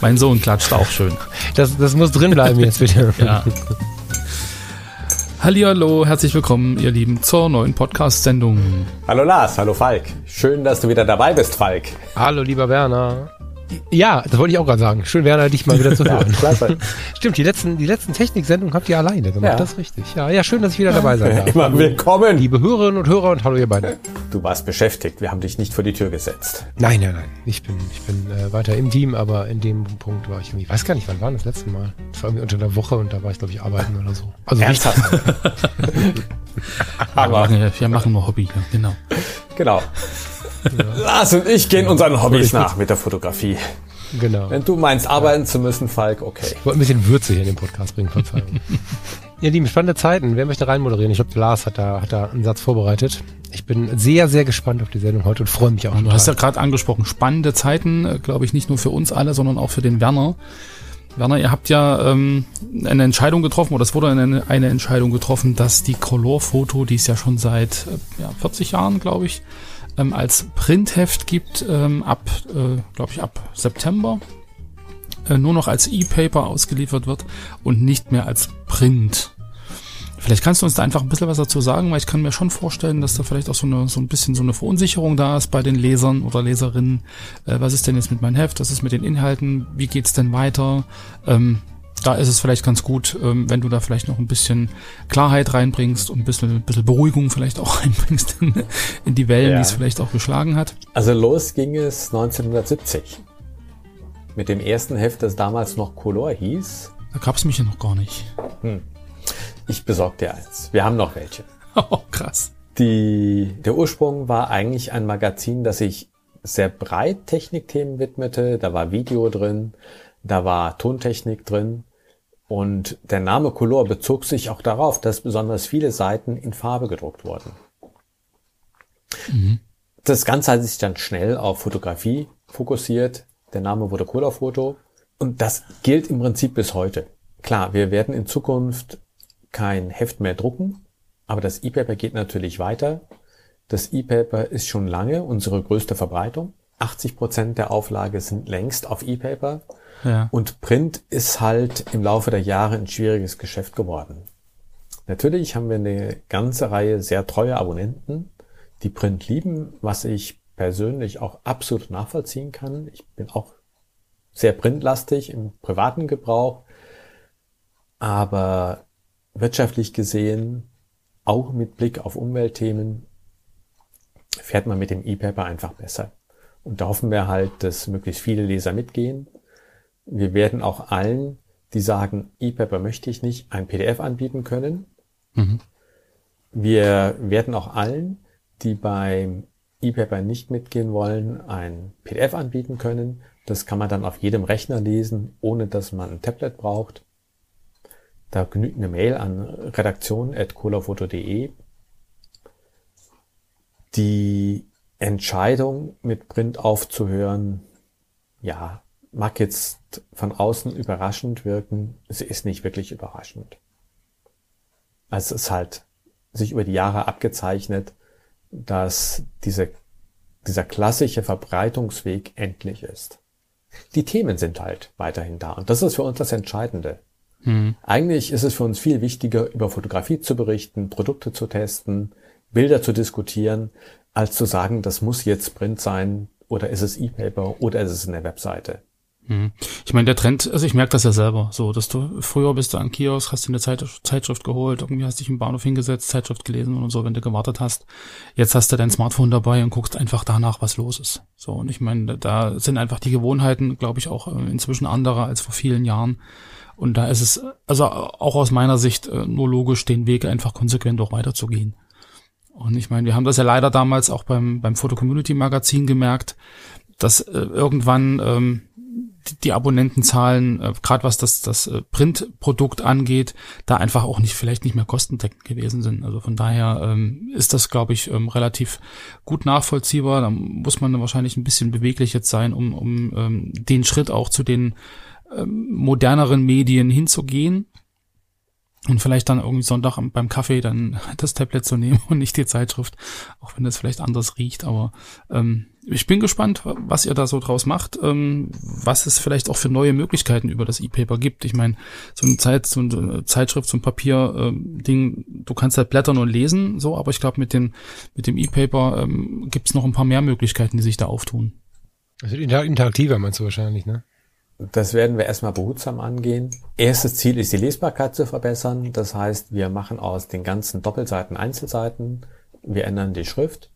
mein Sohn klatscht auch schön. Das, das muss drin bleiben jetzt bitte. ja. Hallihallo, herzlich willkommen, ihr Lieben, zur neuen Podcast-Sendung. Hallo Lars, hallo Falk. Schön, dass du wieder dabei bist, Falk. Hallo, lieber Werner. Ja, das wollte ich auch gerade sagen. Schön, Werner, dich mal wieder zu hören. ja, Stimmt, die letzten, die letzten Techniksendungen habt ihr alleine gemacht, ja. das ist richtig. Ja, ja, schön, dass ich wieder dabei sein darf. Immer willkommen. Liebe Hörerinnen und Hörer und hallo ihr beiden. Du warst beschäftigt, wir haben dich nicht vor die Tür gesetzt. Nein, nein, nein. Ich bin, ich bin äh, weiter im Team, aber in dem Punkt war ich irgendwie, ich weiß gar nicht, wann war das letzte Mal? Das war irgendwie unter der Woche und da war ich, glaube ich, arbeiten oder so. Also Ernsthaft? aber wir machen, wir machen nur Hobby, genau. Genau. Ja. Lars und ich gehen unseren Hobbys nach mit der Fotografie. Genau. Wenn du meinst, arbeiten ja. zu müssen, Falk, okay. Ich wollte ein bisschen Würze hier in den Podcast bringen, Verzeihung. Ihr Lieben, spannende Zeiten. Wer möchte reinmoderieren? Ich glaube, Lars hat da, hat da einen Satz vorbereitet. Ich bin sehr, sehr gespannt auf die Sendung heute und freue mich auch. Du hast ja gerade angesprochen, spannende Zeiten, äh, glaube ich, nicht nur für uns alle, sondern auch für den Werner. Werner, ihr habt ja ähm, eine Entscheidung getroffen, oder es wurde eine, eine Entscheidung getroffen, dass die Color-Foto, die es ja schon seit äh, ja, 40 Jahren, glaube ich, ähm, als Printheft gibt, ähm, ab, äh, glaube ich, ab September äh, nur noch als E-Paper ausgeliefert wird und nicht mehr als Print. Vielleicht kannst du uns da einfach ein bisschen was dazu sagen, weil ich kann mir schon vorstellen, dass da vielleicht auch so, eine, so ein bisschen so eine Verunsicherung da ist bei den Lesern oder Leserinnen. Äh, was ist denn jetzt mit meinem Heft? Was ist mit den Inhalten? Wie geht's denn weiter? Ähm, da ist es vielleicht ganz gut, ähm, wenn du da vielleicht noch ein bisschen Klarheit reinbringst und ein bisschen, ein bisschen Beruhigung vielleicht auch reinbringst in, in die Wellen, ja. die es vielleicht auch geschlagen hat. Also los ging es 1970 mit dem ersten Heft, das damals noch Color hieß. Da gab es mich ja noch gar nicht. Hm. Ich besorge dir eins. Wir haben noch welche. Oh, krass. Die, der Ursprung war eigentlich ein Magazin, das sich sehr breit Technikthemen widmete. Da war Video drin, da war Tontechnik drin. Und der Name Color bezog sich auch darauf, dass besonders viele Seiten in Farbe gedruckt wurden. Mhm. Das Ganze hat sich dann schnell auf Fotografie fokussiert. Der Name wurde Color Foto. Und das gilt im Prinzip bis heute. Klar, wir werden in Zukunft kein Heft mehr drucken, aber das E-Paper geht natürlich weiter. Das E-Paper ist schon lange unsere größte Verbreitung. 80 Prozent der Auflage sind längst auf E-Paper. Ja. Und Print ist halt im Laufe der Jahre ein schwieriges Geschäft geworden. Natürlich haben wir eine ganze Reihe sehr treue Abonnenten, die Print lieben, was ich persönlich auch absolut nachvollziehen kann. Ich bin auch sehr printlastig im privaten Gebrauch, aber wirtschaftlich gesehen, auch mit Blick auf Umweltthemen, fährt man mit dem E-Paper einfach besser. Und da hoffen wir halt, dass möglichst viele Leser mitgehen wir werden auch allen, die sagen, E-Paper möchte ich nicht, ein PDF anbieten können. Mhm. Wir werden auch allen, die beim E-Paper nicht mitgehen wollen, ein PDF anbieten können. Das kann man dann auf jedem Rechner lesen, ohne dass man ein Tablet braucht. Da genügt eine Mail an redaktion.colafoto.de. Die Entscheidung, mit Print aufzuhören, ja, mag jetzt von außen überraschend wirken, sie ist nicht wirklich überraschend. Also es ist halt sich über die Jahre abgezeichnet, dass diese, dieser klassische Verbreitungsweg endlich ist. Die Themen sind halt weiterhin da und das ist für uns das Entscheidende. Hm. Eigentlich ist es für uns viel wichtiger, über Fotografie zu berichten, Produkte zu testen, Bilder zu diskutieren, als zu sagen, das muss jetzt Print sein oder ist es E-Paper oder ist es eine Webseite. Mhm. Ich meine, der Trend, also ich merke das ja selber, so, dass du früher bist du an Kiosk, hast dir eine Zeit, Zeitschrift geholt, irgendwie hast dich im Bahnhof hingesetzt, Zeitschrift gelesen und so, wenn du gewartet hast. Jetzt hast du dein Smartphone dabei und guckst einfach danach, was los ist. So, und ich meine, da sind einfach die Gewohnheiten, glaube ich, auch äh, inzwischen andere als vor vielen Jahren. Und da ist es, also auch aus meiner Sicht, äh, nur logisch, den Weg einfach konsequent auch weiterzugehen. Und ich meine, wir haben das ja leider damals auch beim, beim Foto Community Magazin gemerkt, dass äh, irgendwann ähm, die Abonnentenzahlen, äh, gerade was das, das äh, Printprodukt angeht, da einfach auch nicht, vielleicht nicht mehr kostendeckend gewesen sind. Also von daher ähm, ist das, glaube ich, ähm, relativ gut nachvollziehbar. Da muss man wahrscheinlich ein bisschen beweglich jetzt sein, um, um ähm, den Schritt auch zu den moderneren Medien hinzugehen und vielleicht dann irgendwie Sonntag beim Kaffee dann das Tablet zu nehmen und nicht die Zeitschrift, auch wenn das vielleicht anders riecht. Aber ähm, ich bin gespannt, was ihr da so draus macht, ähm, was es vielleicht auch für neue Möglichkeiten über das E-Paper gibt. Ich meine, so eine Zeit, so eine Zeitschrift, so ein Papier-Ding, ähm, du kannst halt blättern und lesen, so, aber ich glaube, mit dem mit dem E-Paper ähm, gibt es noch ein paar mehr Möglichkeiten, die sich da auftun. Wird interaktiver, meinst du wahrscheinlich, ne? Das werden wir erstmal behutsam angehen. Erstes Ziel ist die Lesbarkeit zu verbessern. Das heißt, wir machen aus den ganzen Doppelseiten Einzelseiten. Wir ändern die Schrift,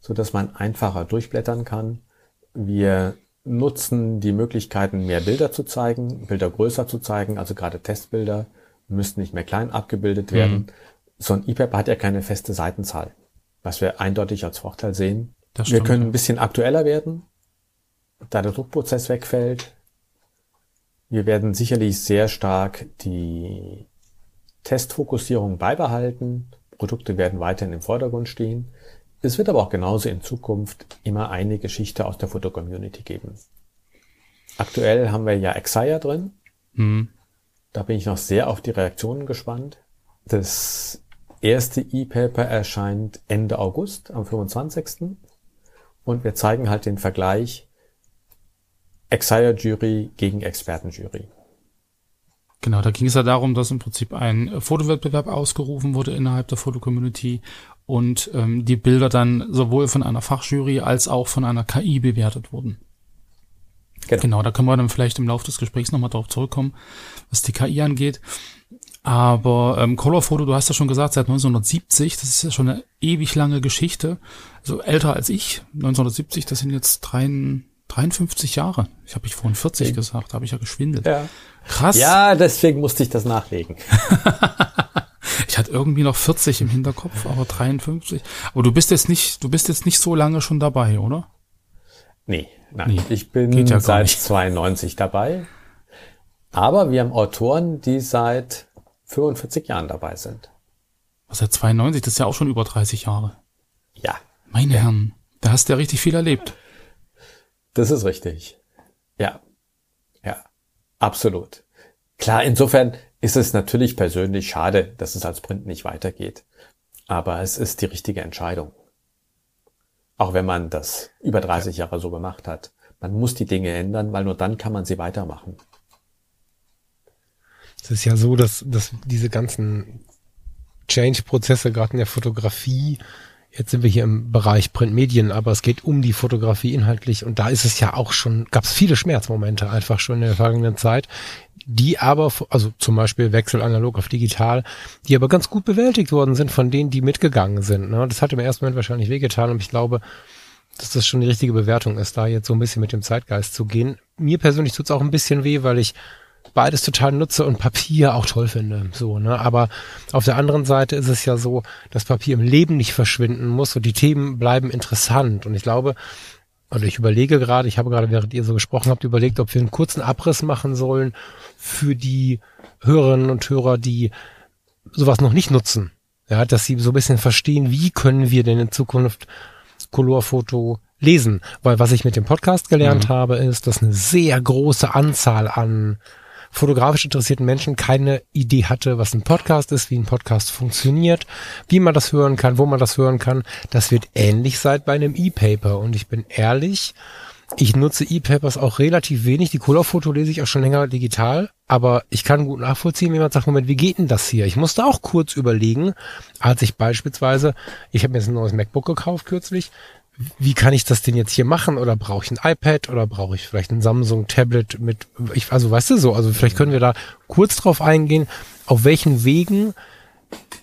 so dass man einfacher durchblättern kann. Wir nutzen die Möglichkeiten, mehr Bilder zu zeigen, Bilder größer zu zeigen, also gerade Testbilder müssten nicht mehr klein abgebildet werden. Mhm. So ein EPUB hat ja keine feste Seitenzahl, was wir eindeutig als Vorteil sehen. wir können ein bisschen aktueller werden, da der Druckprozess wegfällt. Wir werden sicherlich sehr stark die Testfokussierung beibehalten. Produkte werden weiterhin im Vordergrund stehen. Es wird aber auch genauso in Zukunft immer eine Geschichte aus der Fotocommunity geben. Aktuell haben wir ja Exia drin. Mhm. Da bin ich noch sehr auf die Reaktionen gespannt. Das erste E-Paper erscheint Ende August, am 25. Und wir zeigen halt den Vergleich Exire-Jury gegen Expertenjury. Genau, da ging es ja darum, dass im Prinzip ein Fotowettbewerb ausgerufen wurde innerhalb der Fotocommunity und ähm, die Bilder dann sowohl von einer Fachjury als auch von einer KI bewertet wurden. Genau. genau, da können wir dann vielleicht im Laufe des Gesprächs nochmal drauf zurückkommen, was die KI angeht. Aber ähm, Color Photo, du hast ja schon gesagt, seit 1970, das ist ja schon eine ewig lange Geschichte, also älter als ich. 1970, das sind jetzt drei, 53 Jahre. Ich habe ich vorhin 40 gesagt, habe ich ja geschwindelt. Ja. Krass. Ja, deswegen musste ich das nachlegen. ich hatte irgendwie noch 40 im Hinterkopf, aber 53. Aber du bist jetzt nicht, du bist jetzt nicht so lange schon dabei, oder? Nee, nein. Nee, ich bin ja seit nicht. 92 dabei. Aber wir haben Autoren, die seit 45 Jahren dabei sind. Was seit 92? Das ist ja auch schon über 30 Jahre. Ja. Meine ja. Herren, da hast du ja richtig viel erlebt. Das ist richtig. Ja. Ja. Absolut. Klar, insofern ist es natürlich persönlich schade, dass es als Print nicht weitergeht. Aber es ist die richtige Entscheidung. Auch wenn man das über 30 Jahre so gemacht hat. Man muss die Dinge ändern, weil nur dann kann man sie weitermachen. Es ist ja so, dass, dass diese ganzen Change-Prozesse gerade in der Fotografie Jetzt sind wir hier im Bereich Printmedien, aber es geht um die Fotografie inhaltlich und da ist es ja auch schon, gab es viele Schmerzmomente einfach schon in der vergangenen Zeit, die aber, also zum Beispiel Wechsel analog auf digital, die aber ganz gut bewältigt worden sind von denen, die mitgegangen sind. Ne? Das hat im ersten Moment wahrscheinlich wehgetan und ich glaube, dass das schon die richtige Bewertung ist, da jetzt so ein bisschen mit dem Zeitgeist zu gehen. Mir persönlich tut's auch ein bisschen weh, weil ich beides total nutze und Papier auch toll finde. So, ne? Aber auf der anderen Seite ist es ja so, dass Papier im Leben nicht verschwinden muss und die Themen bleiben interessant. Und ich glaube, oder ich überlege gerade, ich habe gerade, während ihr so gesprochen habt, überlegt, ob wir einen kurzen Abriss machen sollen für die Hörerinnen und Hörer, die sowas noch nicht nutzen. Ja, dass sie so ein bisschen verstehen, wie können wir denn in Zukunft Colorfoto lesen. Weil was ich mit dem Podcast gelernt mhm. habe, ist, dass eine sehr große Anzahl an fotografisch interessierten Menschen keine Idee hatte, was ein Podcast ist, wie ein Podcast funktioniert, wie man das hören kann, wo man das hören kann. Das wird ähnlich sein bei einem E-Paper. Und ich bin ehrlich, ich nutze E-Papers auch relativ wenig. Die Color-Foto lese ich auch schon länger digital. Aber ich kann gut nachvollziehen, wenn jemand sagt, Moment, wie geht denn das hier? Ich musste auch kurz überlegen, als ich beispielsweise, ich habe mir jetzt ein neues MacBook gekauft kürzlich, wie kann ich das denn jetzt hier machen? Oder brauche ich ein iPad oder brauche ich vielleicht ein Samsung Tablet mit, ich, also weißt du so, also vielleicht können wir da kurz drauf eingehen, auf welchen Wegen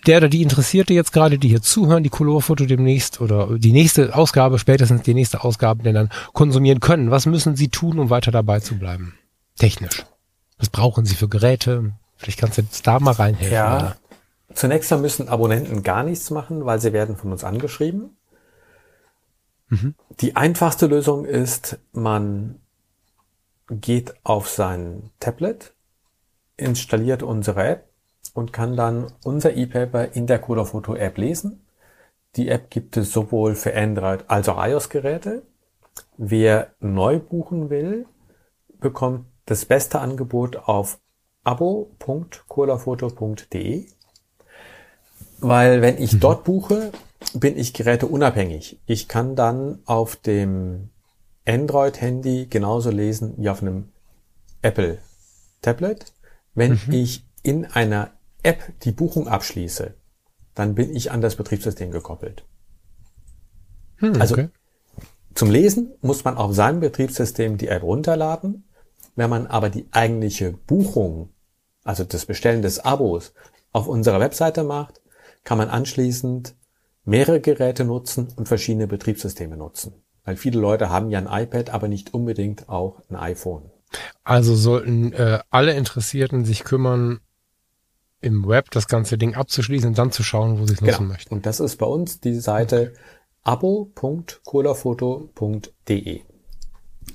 der oder die Interessierte jetzt gerade, die hier zuhören, die Colorfoto demnächst oder die nächste Ausgabe, spätestens die nächste Ausgabe, denn dann konsumieren können. Was müssen sie tun, um weiter dabei zu bleiben? Technisch. Was brauchen sie für Geräte? Vielleicht kannst du jetzt da mal reinhelfen. Ja. Oder? Zunächst mal müssen Abonnenten gar nichts machen, weil sie werden von uns angeschrieben. Die einfachste Lösung ist, man geht auf sein Tablet, installiert unsere App und kann dann unser E-Paper in der Coderfoto App lesen. Die App gibt es sowohl für Android als auch iOS-Geräte. Wer neu buchen will, bekommt das beste Angebot auf abo.coderfoto.de, weil wenn ich mhm. dort buche, bin ich geräteunabhängig. Ich kann dann auf dem Android-Handy genauso lesen wie auf einem Apple-Tablet. Wenn mhm. ich in einer App die Buchung abschließe, dann bin ich an das Betriebssystem gekoppelt. Hm, also okay. zum Lesen muss man auf seinem Betriebssystem die App runterladen. Wenn man aber die eigentliche Buchung, also das Bestellen des Abos, auf unserer Webseite macht, kann man anschließend mehrere Geräte nutzen und verschiedene Betriebssysteme nutzen. Weil viele Leute haben ja ein iPad, aber nicht unbedingt auch ein iPhone. Also sollten äh, alle Interessierten sich kümmern, im Web das ganze Ding abzuschließen und dann zu schauen, wo sie es nutzen genau. möchten. Und das ist bei uns die Seite abo.colafoto.de.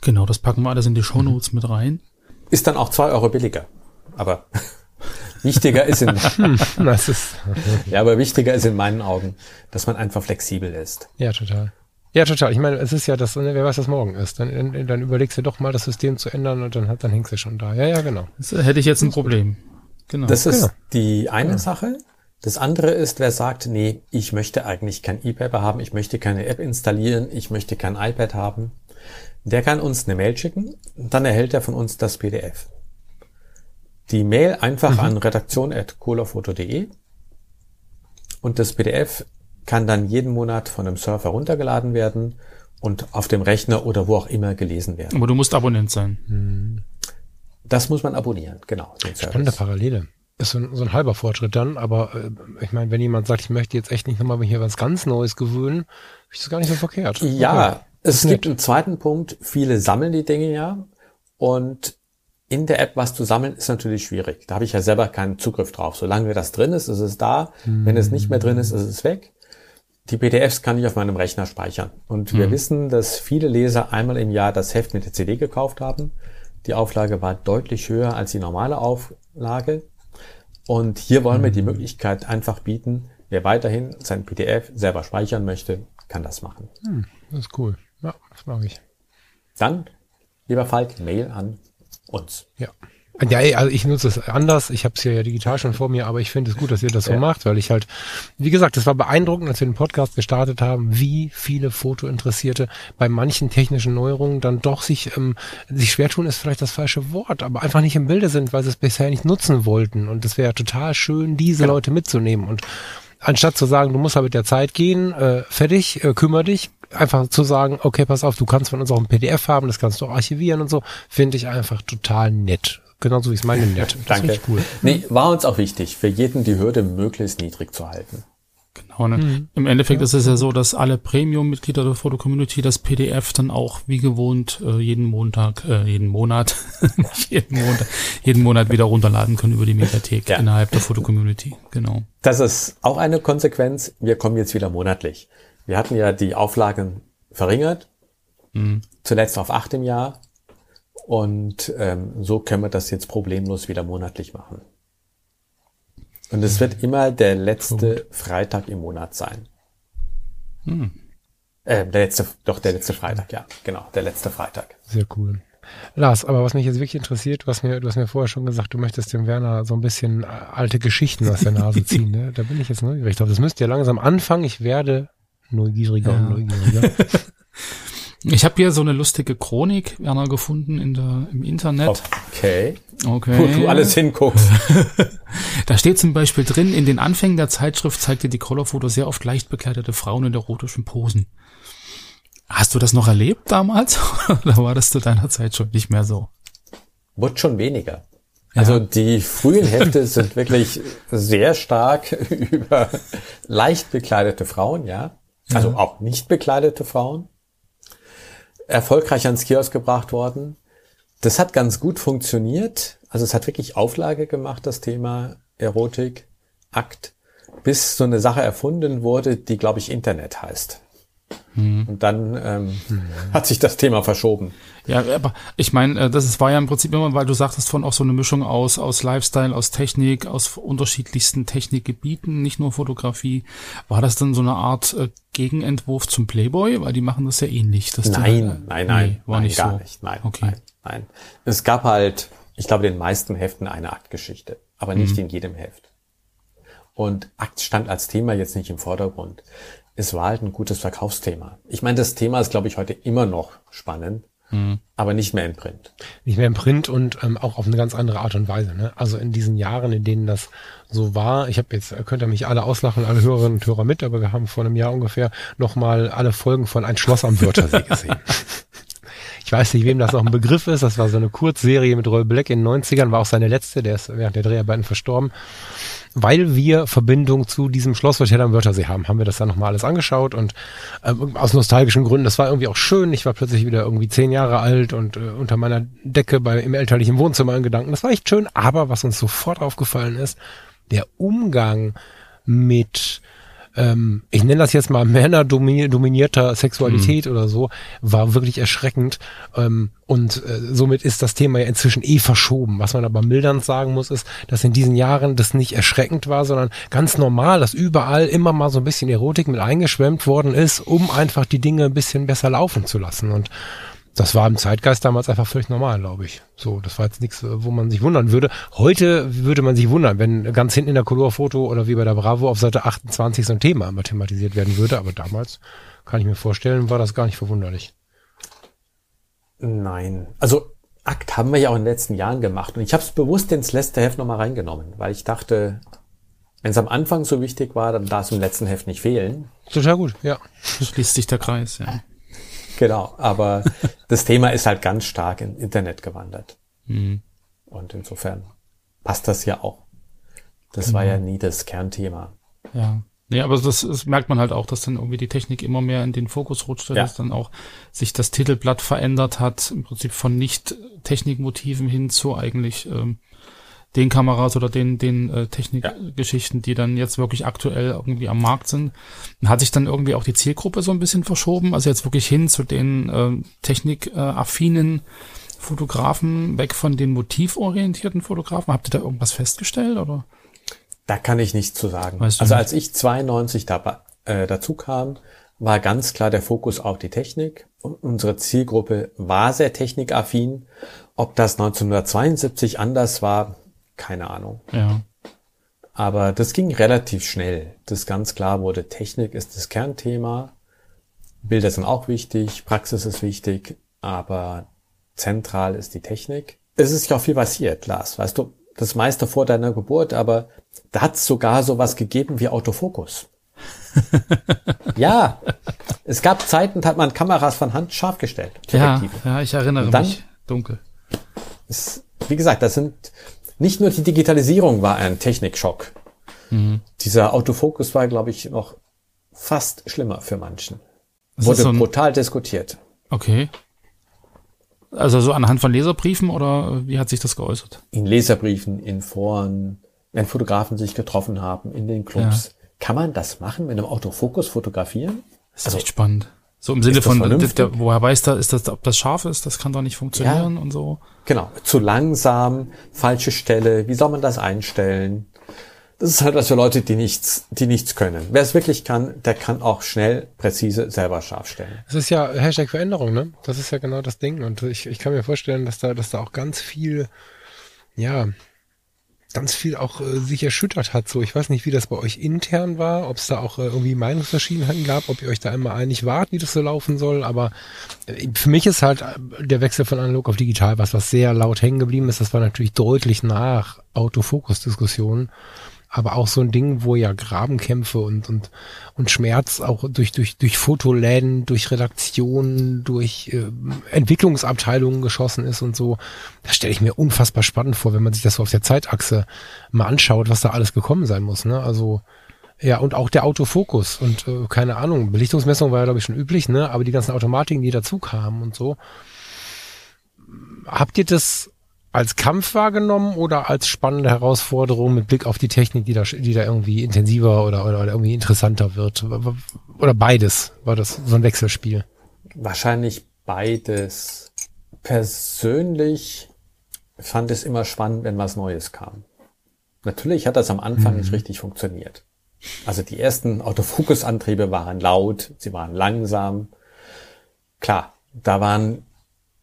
Genau, das packen wir alles in die Shownotes mhm. mit rein. Ist dann auch zwei Euro billiger. Aber wichtiger ist in, das ist, ja, aber wichtiger ist in meinen Augen, dass man einfach flexibel ist. Ja, total. Ja, total. Ich meine, es ist ja das, ne, wer weiß, was morgen ist. Dann, dann überlegst du doch mal, das System zu ändern und dann, dann hängst du schon da. Ja, ja, genau. Das hätte ich jetzt ein Problem. Genau. Das ist genau. die eine genau. Sache. Das andere ist, wer sagt, nee, ich möchte eigentlich kein E-Paper haben, ich möchte keine App installieren, ich möchte kein iPad haben. Der kann uns eine Mail schicken, dann erhält er von uns das PDF. Die Mail einfach mhm. an redaktion.colafoto.de und das PDF kann dann jeden Monat von einem Surfer runtergeladen werden und auf dem Rechner oder wo auch immer gelesen werden. Aber du musst Abonnent sein. Mhm. Das muss man abonnieren, genau. Spannende Parallele. Ist so ein, so ein halber Fortschritt dann, aber äh, ich meine, wenn jemand sagt, ich möchte jetzt echt nicht nochmal hier was ganz Neues gewöhnen, ist das gar nicht so verkehrt. Ja, okay. es gibt einen zweiten Punkt, viele sammeln die Dinge ja und in der App was zu sammeln ist natürlich schwierig. Da habe ich ja selber keinen Zugriff drauf. Solange das drin ist, ist es da. Hm. Wenn es nicht mehr drin ist, ist es weg. Die PDFs kann ich auf meinem Rechner speichern. Und hm. wir wissen, dass viele Leser einmal im Jahr das Heft mit der CD gekauft haben. Die Auflage war deutlich höher als die normale Auflage. Und hier wollen wir die mhm. Möglichkeit einfach bieten, wer weiterhin sein PDF selber speichern möchte, kann das machen. Hm, das ist cool. Ja, das mag ich. Dann, lieber Falk, Mail an uns. Ja. Ja, also ich nutze es anders. Ich habe es ja digital schon vor mir, aber ich finde es gut, dass ihr das so macht, weil ich halt, wie gesagt, es war beeindruckend, als wir den Podcast gestartet haben, wie viele Fotointeressierte bei manchen technischen Neuerungen dann doch sich ähm, sich schwer tun, ist vielleicht das falsche Wort, aber einfach nicht im Bilde sind, weil sie es bisher nicht nutzen wollten. Und es wäre total schön, diese genau. Leute mitzunehmen und anstatt zu sagen, du musst halt mit der Zeit gehen, äh, fertig, äh, kümmere dich, einfach zu sagen, okay, pass auf, du kannst von uns auch ein PDF haben, das kannst du auch archivieren und so, finde ich einfach total nett genauso wie es meine nett. Das Danke. Cool. Nee, war uns auch wichtig, für jeden die Hürde möglichst niedrig zu halten. Genau, ne? Mhm. Im Endeffekt ja. ist es ja so, dass alle Premium-Mitglieder der Foto-Community das PDF dann auch wie gewohnt äh, jeden Montag, äh, jeden Monat, jeden Monat, jeden Monat wieder runterladen können über die Mediathek ja. innerhalb der Foto-Community. Genau. Das ist auch eine Konsequenz. Wir kommen jetzt wieder monatlich. Wir hatten ja die Auflagen verringert, mhm. zuletzt auf acht im Jahr. Und ähm, so können wir das jetzt problemlos wieder monatlich machen. Und es wird immer der letzte Freitag im Monat sein. Hm. Äh, der letzte, doch der letzte Freitag, ja, genau, der letzte Freitag. Sehr cool. Lars, aber was mich jetzt wirklich interessiert, was mir, du hast mir vorher schon gesagt, du möchtest dem Werner so ein bisschen äh, alte Geschichten aus der Nase ziehen. Ne? Da bin ich jetzt neugierig drauf. Das müsst ihr langsam anfangen. Ich werde neugieriger ja. und neugieriger. Ich habe hier so eine lustige Chronik, Werner, gefunden in der, im Internet. Okay. Okay. Wo du alles hinguckst. da steht zum Beispiel drin, in den Anfängen der Zeitschrift zeigte die Colorfoto sehr oft leicht bekleidete Frauen in erotischen Posen. Hast du das noch erlebt damals? Oder war das zu deiner Zeit schon nicht mehr so? Wurde schon weniger. Also ja. die frühen Hefte sind wirklich sehr stark über leicht bekleidete Frauen, ja. Also auch nicht bekleidete Frauen erfolgreich ans Kiosk gebracht worden. Das hat ganz gut funktioniert. Also es hat wirklich Auflage gemacht, das Thema Erotik, Akt, bis so eine Sache erfunden wurde, die, glaube ich, Internet heißt. Und dann ähm, hat sich das Thema verschoben. Ja, aber ich meine, äh, das war ja im Prinzip immer, weil du sagtest von auch so eine Mischung aus, aus Lifestyle, aus Technik, aus unterschiedlichsten Technikgebieten, nicht nur Fotografie. War das dann so eine Art äh, Gegenentwurf zum Playboy? Weil die machen das ja ähnlich. die- Nein, nein, nein, nee, war nein, nicht gar so. nicht. Nein, Okay. nein, nein. Es gab halt, ich glaube, den meisten Heften eine Aktgeschichte, aber nicht Mhm. in jedem Heft. Und Akt stand als Thema jetzt nicht im Vordergrund. Es war halt ein gutes Verkaufsthema. Ich meine, das Thema ist, glaube ich, heute immer noch spannend, Mhm. aber nicht mehr in Print. nicht mehr im Print und ähm, auch auf eine ganz andere Art und Weise. Ne? Also in diesen Jahren, in denen das so war, ich habe jetzt, könnt ihr mich alle auslachen, alle Hörerinnen und Hörer mit, aber wir haben vor einem Jahr ungefähr nochmal alle Folgen von Ein Schloss am Wörthersee gesehen. Ich weiß nicht, wem das noch ein Begriff ist. Das war so eine Kurzserie mit Roy Black in den 90ern, war auch seine letzte, der ist während der Dreharbeiten verstorben. Weil wir Verbindung zu diesem Schlosshotel am Wörthersee haben, haben wir das dann nochmal alles angeschaut und ähm, aus nostalgischen Gründen, das war irgendwie auch schön. Ich war plötzlich wieder irgendwie zehn Jahre alt und äh, unter meiner Decke bei, im elterlichen Wohnzimmer in Gedanken. Das war echt schön, aber was uns sofort aufgefallen ist, der Umgang mit ähm, ich nenne das jetzt mal männerdominierter Sexualität oder so, war wirklich erschreckend. Ähm, und äh, somit ist das Thema ja inzwischen eh verschoben. Was man aber mildernd sagen muss, ist, dass in diesen Jahren das nicht erschreckend war, sondern ganz normal, dass überall immer mal so ein bisschen Erotik mit eingeschwemmt worden ist, um einfach die Dinge ein bisschen besser laufen zu lassen. Und das war im Zeitgeist damals einfach völlig normal, glaube ich. So, das war jetzt nichts, wo man sich wundern würde. Heute würde man sich wundern, wenn ganz hinten in der Colorfoto oder wie bei der Bravo auf Seite 28 so ein Thema immer thematisiert werden würde. Aber damals kann ich mir vorstellen, war das gar nicht verwunderlich. Nein. Also Akt haben wir ja auch in den letzten Jahren gemacht. Und ich habe es bewusst ins letzte Heft nochmal reingenommen, weil ich dachte, wenn es am Anfang so wichtig war, dann darf es im letzten Heft nicht fehlen. Total gut, ja. Schließt sich der Kreis, ja. Genau, aber das Thema ist halt ganz stark ins Internet gewandert. Mhm. Und insofern passt das ja auch. Das war ja nie das Kernthema. Ja. Nee, aber das, das merkt man halt auch, dass dann irgendwie die Technik immer mehr in den Fokus rutscht, Ja. dass dann auch sich das Titelblatt verändert hat, im Prinzip von nicht Technikmotiven hin zu eigentlich ähm, den Kameras oder den, den äh, Technikgeschichten, die dann jetzt wirklich aktuell irgendwie am Markt sind. Hat sich dann irgendwie auch die Zielgruppe so ein bisschen verschoben, also jetzt wirklich hin zu den ähm, technikaffinen Fotografen, weg von den motivorientierten Fotografen. Habt ihr da irgendwas festgestellt oder? Da kann ich nichts zu sagen. Weißt du also nicht? als ich 92 da, äh, dazu kam, war ganz klar der Fokus auf die Technik. Und unsere Zielgruppe war sehr technikaffin. Ob das 1972 anders war, keine Ahnung. Ja. Aber das ging relativ schnell. Das ganz klar wurde, Technik ist das Kernthema. Bilder sind auch wichtig, Praxis ist wichtig, aber zentral ist die Technik. Es ist ja auch viel passiert, Lars. Weißt du, das meiste vor deiner Geburt, aber da hat es sogar sowas gegeben wie Autofokus. ja, es gab Zeiten, da hat man Kameras von Hand scharf gestellt. Ja, ja, ich erinnere dann- mich. Dunkel. Es, wie gesagt, das sind nicht nur die Digitalisierung war ein Technikschock. Dieser Autofokus war, glaube ich, noch fast schlimmer für manchen. Das Wurde so ein- brutal diskutiert. Okay. Also so anhand von Leserbriefen oder wie hat sich das geäußert? In Leserbriefen, in Foren, wenn Fotografen sich getroffen haben, in den Clubs. Kann man das machen, mit einem Autofokus fotografieren? Das ist echt spannend. So im Sinne das von, vernünftig? der, der, woher weiß da, ist das, ob das scharf ist, das kann doch nicht funktionieren und so. Genau. Zu langsam, falsche Stelle, wie soll man das einstellen? Das ist halt was für Leute, die nichts, die nichts können. Wer es wirklich kann, der kann auch schnell, präzise selber scharf stellen. Es ist ja Hashtag Veränderung, ne? Das ist ja genau das Ding. Und ich, ich kann mir vorstellen, dass da, dass da auch ganz viel, ja, ganz viel auch äh, sich erschüttert hat. So, ich weiß nicht, wie das bei euch intern war, ob es da auch äh, irgendwie Meinungsverschiedenheiten gab, ob ihr euch da immer einig wart, wie das so laufen soll. Aber äh, für mich ist halt äh, der Wechsel von analog auf digital was, was sehr laut hängen geblieben ist. Das war natürlich deutlich nach Autofokus-Diskussionen. Aber auch so ein Ding, wo ja Grabenkämpfe und, und, und Schmerz auch durch, durch, durch Fotoläden, durch Redaktionen, durch äh, Entwicklungsabteilungen geschossen ist und so. Das stelle ich mir unfassbar spannend vor, wenn man sich das so auf der Zeitachse mal anschaut, was da alles gekommen sein muss. Ne? Also ja, und auch der Autofokus und äh, keine Ahnung, Belichtungsmessung war ja, glaube ich, schon üblich, ne? Aber die ganzen Automatiken, die dazu kamen und so. Habt ihr das als Kampf wahrgenommen oder als spannende Herausforderung mit Blick auf die Technik, die da, die da irgendwie intensiver oder, oder, oder irgendwie interessanter wird? oder beides war das so ein Wechselspiel? Wahrscheinlich beides. Persönlich fand es immer spannend, wenn was Neues kam. Natürlich hat das am Anfang mhm. nicht richtig funktioniert. Also die ersten Autofokusantriebe waren laut, sie waren langsam. Klar, da waren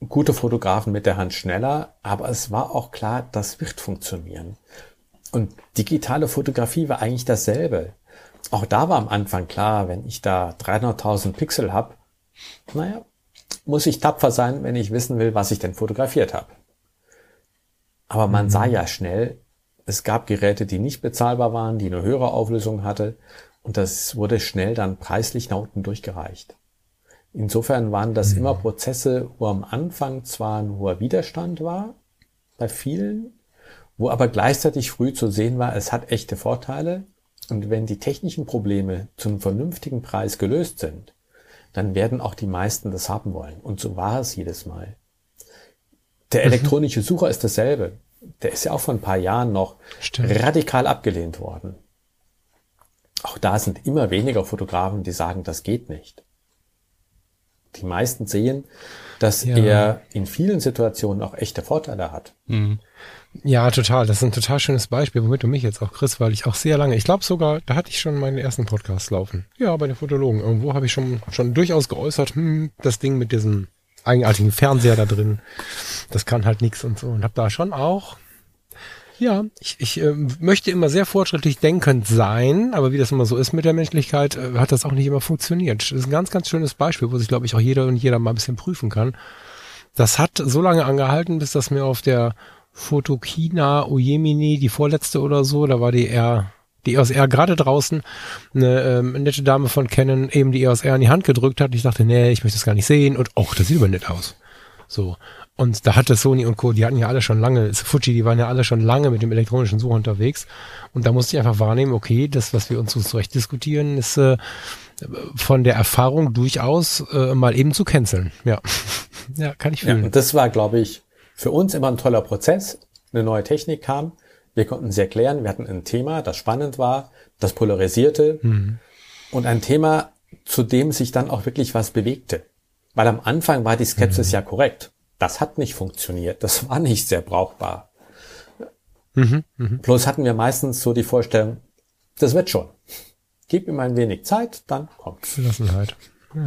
gute Fotografen mit der Hand schneller, aber es war auch klar, das wird funktionieren. Und digitale Fotografie war eigentlich dasselbe. Auch da war am Anfang klar, wenn ich da 300.000 Pixel habe, naja, muss ich tapfer sein, wenn ich wissen will, was ich denn fotografiert habe. Aber man mhm. sah ja schnell, es gab Geräte, die nicht bezahlbar waren, die eine höhere Auflösung hatte und das wurde schnell dann preislich nach unten durchgereicht. Insofern waren das mhm. immer Prozesse, wo am Anfang zwar ein hoher Widerstand war, bei vielen, wo aber gleichzeitig früh zu sehen war, es hat echte Vorteile. Und wenn die technischen Probleme zu einem vernünftigen Preis gelöst sind, dann werden auch die meisten das haben wollen. Und so war es jedes Mal. Der mhm. elektronische Sucher ist dasselbe. Der ist ja auch vor ein paar Jahren noch Stimmt. radikal abgelehnt worden. Auch da sind immer weniger Fotografen, die sagen, das geht nicht. Die meisten sehen, dass ja. er in vielen Situationen auch echte Vorteile hat. Mhm. Ja, total. Das ist ein total schönes Beispiel, womit du mich jetzt auch kriegst, weil ich auch sehr lange, ich glaube sogar, da hatte ich schon meinen ersten Podcast laufen. Ja, bei den Fotologen. Irgendwo habe ich schon, schon durchaus geäußert, hm, das Ding mit diesem eigenartigen Fernseher da drin, das kann halt nichts und so. Und habe da schon auch, ja, ich, ich äh, möchte immer sehr fortschrittlich denkend sein, aber wie das immer so ist mit der Menschlichkeit, äh, hat das auch nicht immer funktioniert. Das ist ein ganz, ganz schönes Beispiel, wo sich, glaube ich, auch jeder und jeder mal ein bisschen prüfen kann. Das hat so lange angehalten, bis das mir auf der Fotokina Ujemini, die vorletzte oder so, da war die R, die EOS R gerade draußen, eine ähm, nette Dame von Canon eben die EOS R in die Hand gedrückt hat. Ich dachte, nee, ich möchte das gar nicht sehen und auch, das sieht aber nett aus. So. Und da hatte Sony und Co., die hatten ja alle schon lange, Fuji, die waren ja alle schon lange mit dem elektronischen Sucher unterwegs. Und da musste ich einfach wahrnehmen, okay, das, was wir uns so zurecht diskutieren, ist äh, von der Erfahrung durchaus äh, mal eben zu canceln. Ja. ja, kann ich fühlen. Ja, und das war, glaube ich, für uns immer ein toller Prozess. Eine neue Technik kam. Wir konnten sie erklären. Wir hatten ein Thema, das spannend war, das polarisierte. Mhm. Und ein Thema, zu dem sich dann auch wirklich was bewegte. Weil am Anfang war die Skepsis mhm. ja korrekt. Das hat nicht funktioniert. Das war nicht sehr brauchbar. Mhm. Mhm. Bloß hatten wir meistens so die Vorstellung, das wird schon. Gib ihm ein wenig Zeit, dann kommt's. Gelassenheit. Ja.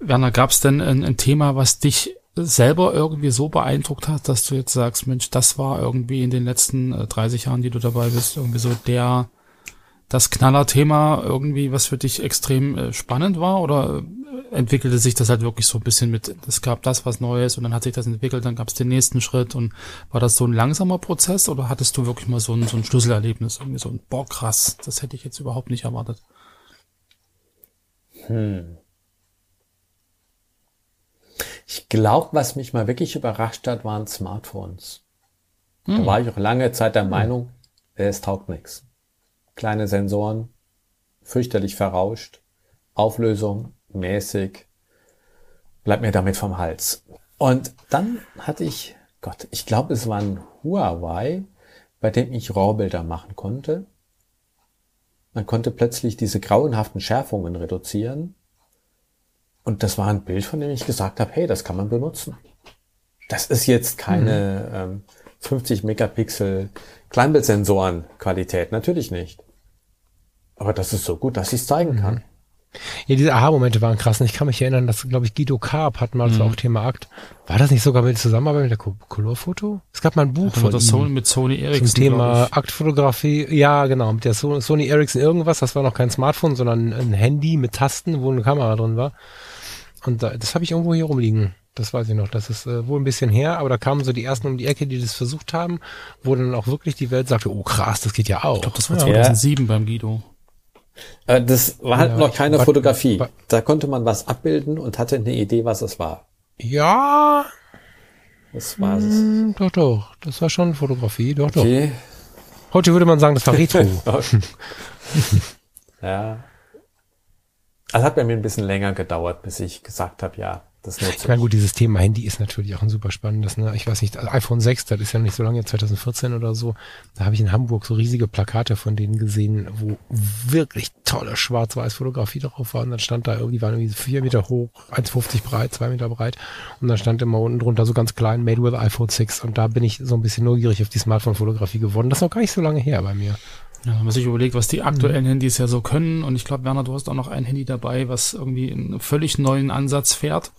Werner, gab es denn ein, ein Thema, was dich selber irgendwie so beeindruckt hat, dass du jetzt sagst, Mensch, das war irgendwie in den letzten 30 äh, Jahren, die du dabei bist, irgendwie so der, das Knallerthema irgendwie, was für dich extrem äh, spannend war oder äh, entwickelte sich das halt wirklich so ein bisschen mit, es gab das was Neues und dann hat sich das entwickelt, dann gab es den nächsten Schritt und war das so ein langsamer Prozess oder hattest du wirklich mal so ein, so ein Schlüsselerlebnis, irgendwie so ein, boah krass, das hätte ich jetzt überhaupt nicht erwartet? Hm. Ich glaube, was mich mal wirklich überrascht hat, waren Smartphones. Hm. Da war ich auch lange Zeit der hm. Meinung, es taugt nichts. Kleine Sensoren, fürchterlich verrauscht, Auflösung mäßig, bleibt mir damit vom Hals. Und dann hatte ich, Gott, ich glaube, es war ein Huawei, bei dem ich RAW-Bilder machen konnte. Man konnte plötzlich diese grauenhaften Schärfungen reduzieren und das war ein Bild, von dem ich gesagt habe, hey, das kann man benutzen. Das ist jetzt keine mhm. ähm, 50 Megapixel Kleinbildsensoren Qualität, natürlich nicht. Aber das ist so gut, dass ich es zeigen kann. Mhm. Ja, diese Aha-Momente waren krass. Und ich kann mich erinnern, dass, glaube ich, Guido Karp hat mal, mhm. auch Thema Akt. War das nicht sogar mit Zusammenarbeit mit der Colorfoto? Es gab mal ein Buch von ihm Sony, mit Sony Ericsson. Zum Thema Aktfotografie. Ja, genau. Mit der Sony Ericsson irgendwas. Das war noch kein Smartphone, sondern ein Handy mit Tasten, wo eine Kamera drin war. Und da, das habe ich irgendwo hier rumliegen. Das weiß ich noch. Das ist äh, wohl ein bisschen her, aber da kamen so die ersten um die Ecke, die das versucht haben, wo dann auch wirklich die Welt sagte, oh krass, das geht ja auch. Ich glaube, das war 2007 ja. beim Guido. Äh, das war halt ja, noch keine war, Fotografie. War, da konnte man was abbilden und hatte eine Idee, was es war. Ja. Das war es. Hm, doch, doch. Das war schon Fotografie. Doch, okay. doch. Heute würde man sagen, das war Retro. ja. Also hat bei mir ein bisschen länger gedauert, bis ich gesagt habe, ja, Das Ich meine, gut, dieses Thema Handy ist natürlich auch ein super spannendes. Ne? Ich weiß nicht, iPhone 6, das ist ja nicht so lange, 2014 oder so. Da habe ich in Hamburg so riesige Plakate von denen gesehen, wo wirklich tolle Schwarz-Weiß-Fotografie drauf war. Und dann stand da irgendwie, waren irgendwie vier Meter hoch, 1,50 breit, zwei Meter breit. Und dann stand immer unten drunter so ganz klein, made with iPhone 6. Und da bin ich so ein bisschen neugierig auf die Smartphone-Fotografie geworden. Das ist noch gar nicht so lange her bei mir. Ja, wenn man sich überlegt, was die aktuellen Handys ja so können. Und ich glaube, Werner, du hast auch noch ein Handy dabei, was irgendwie einen völlig neuen Ansatz fährt.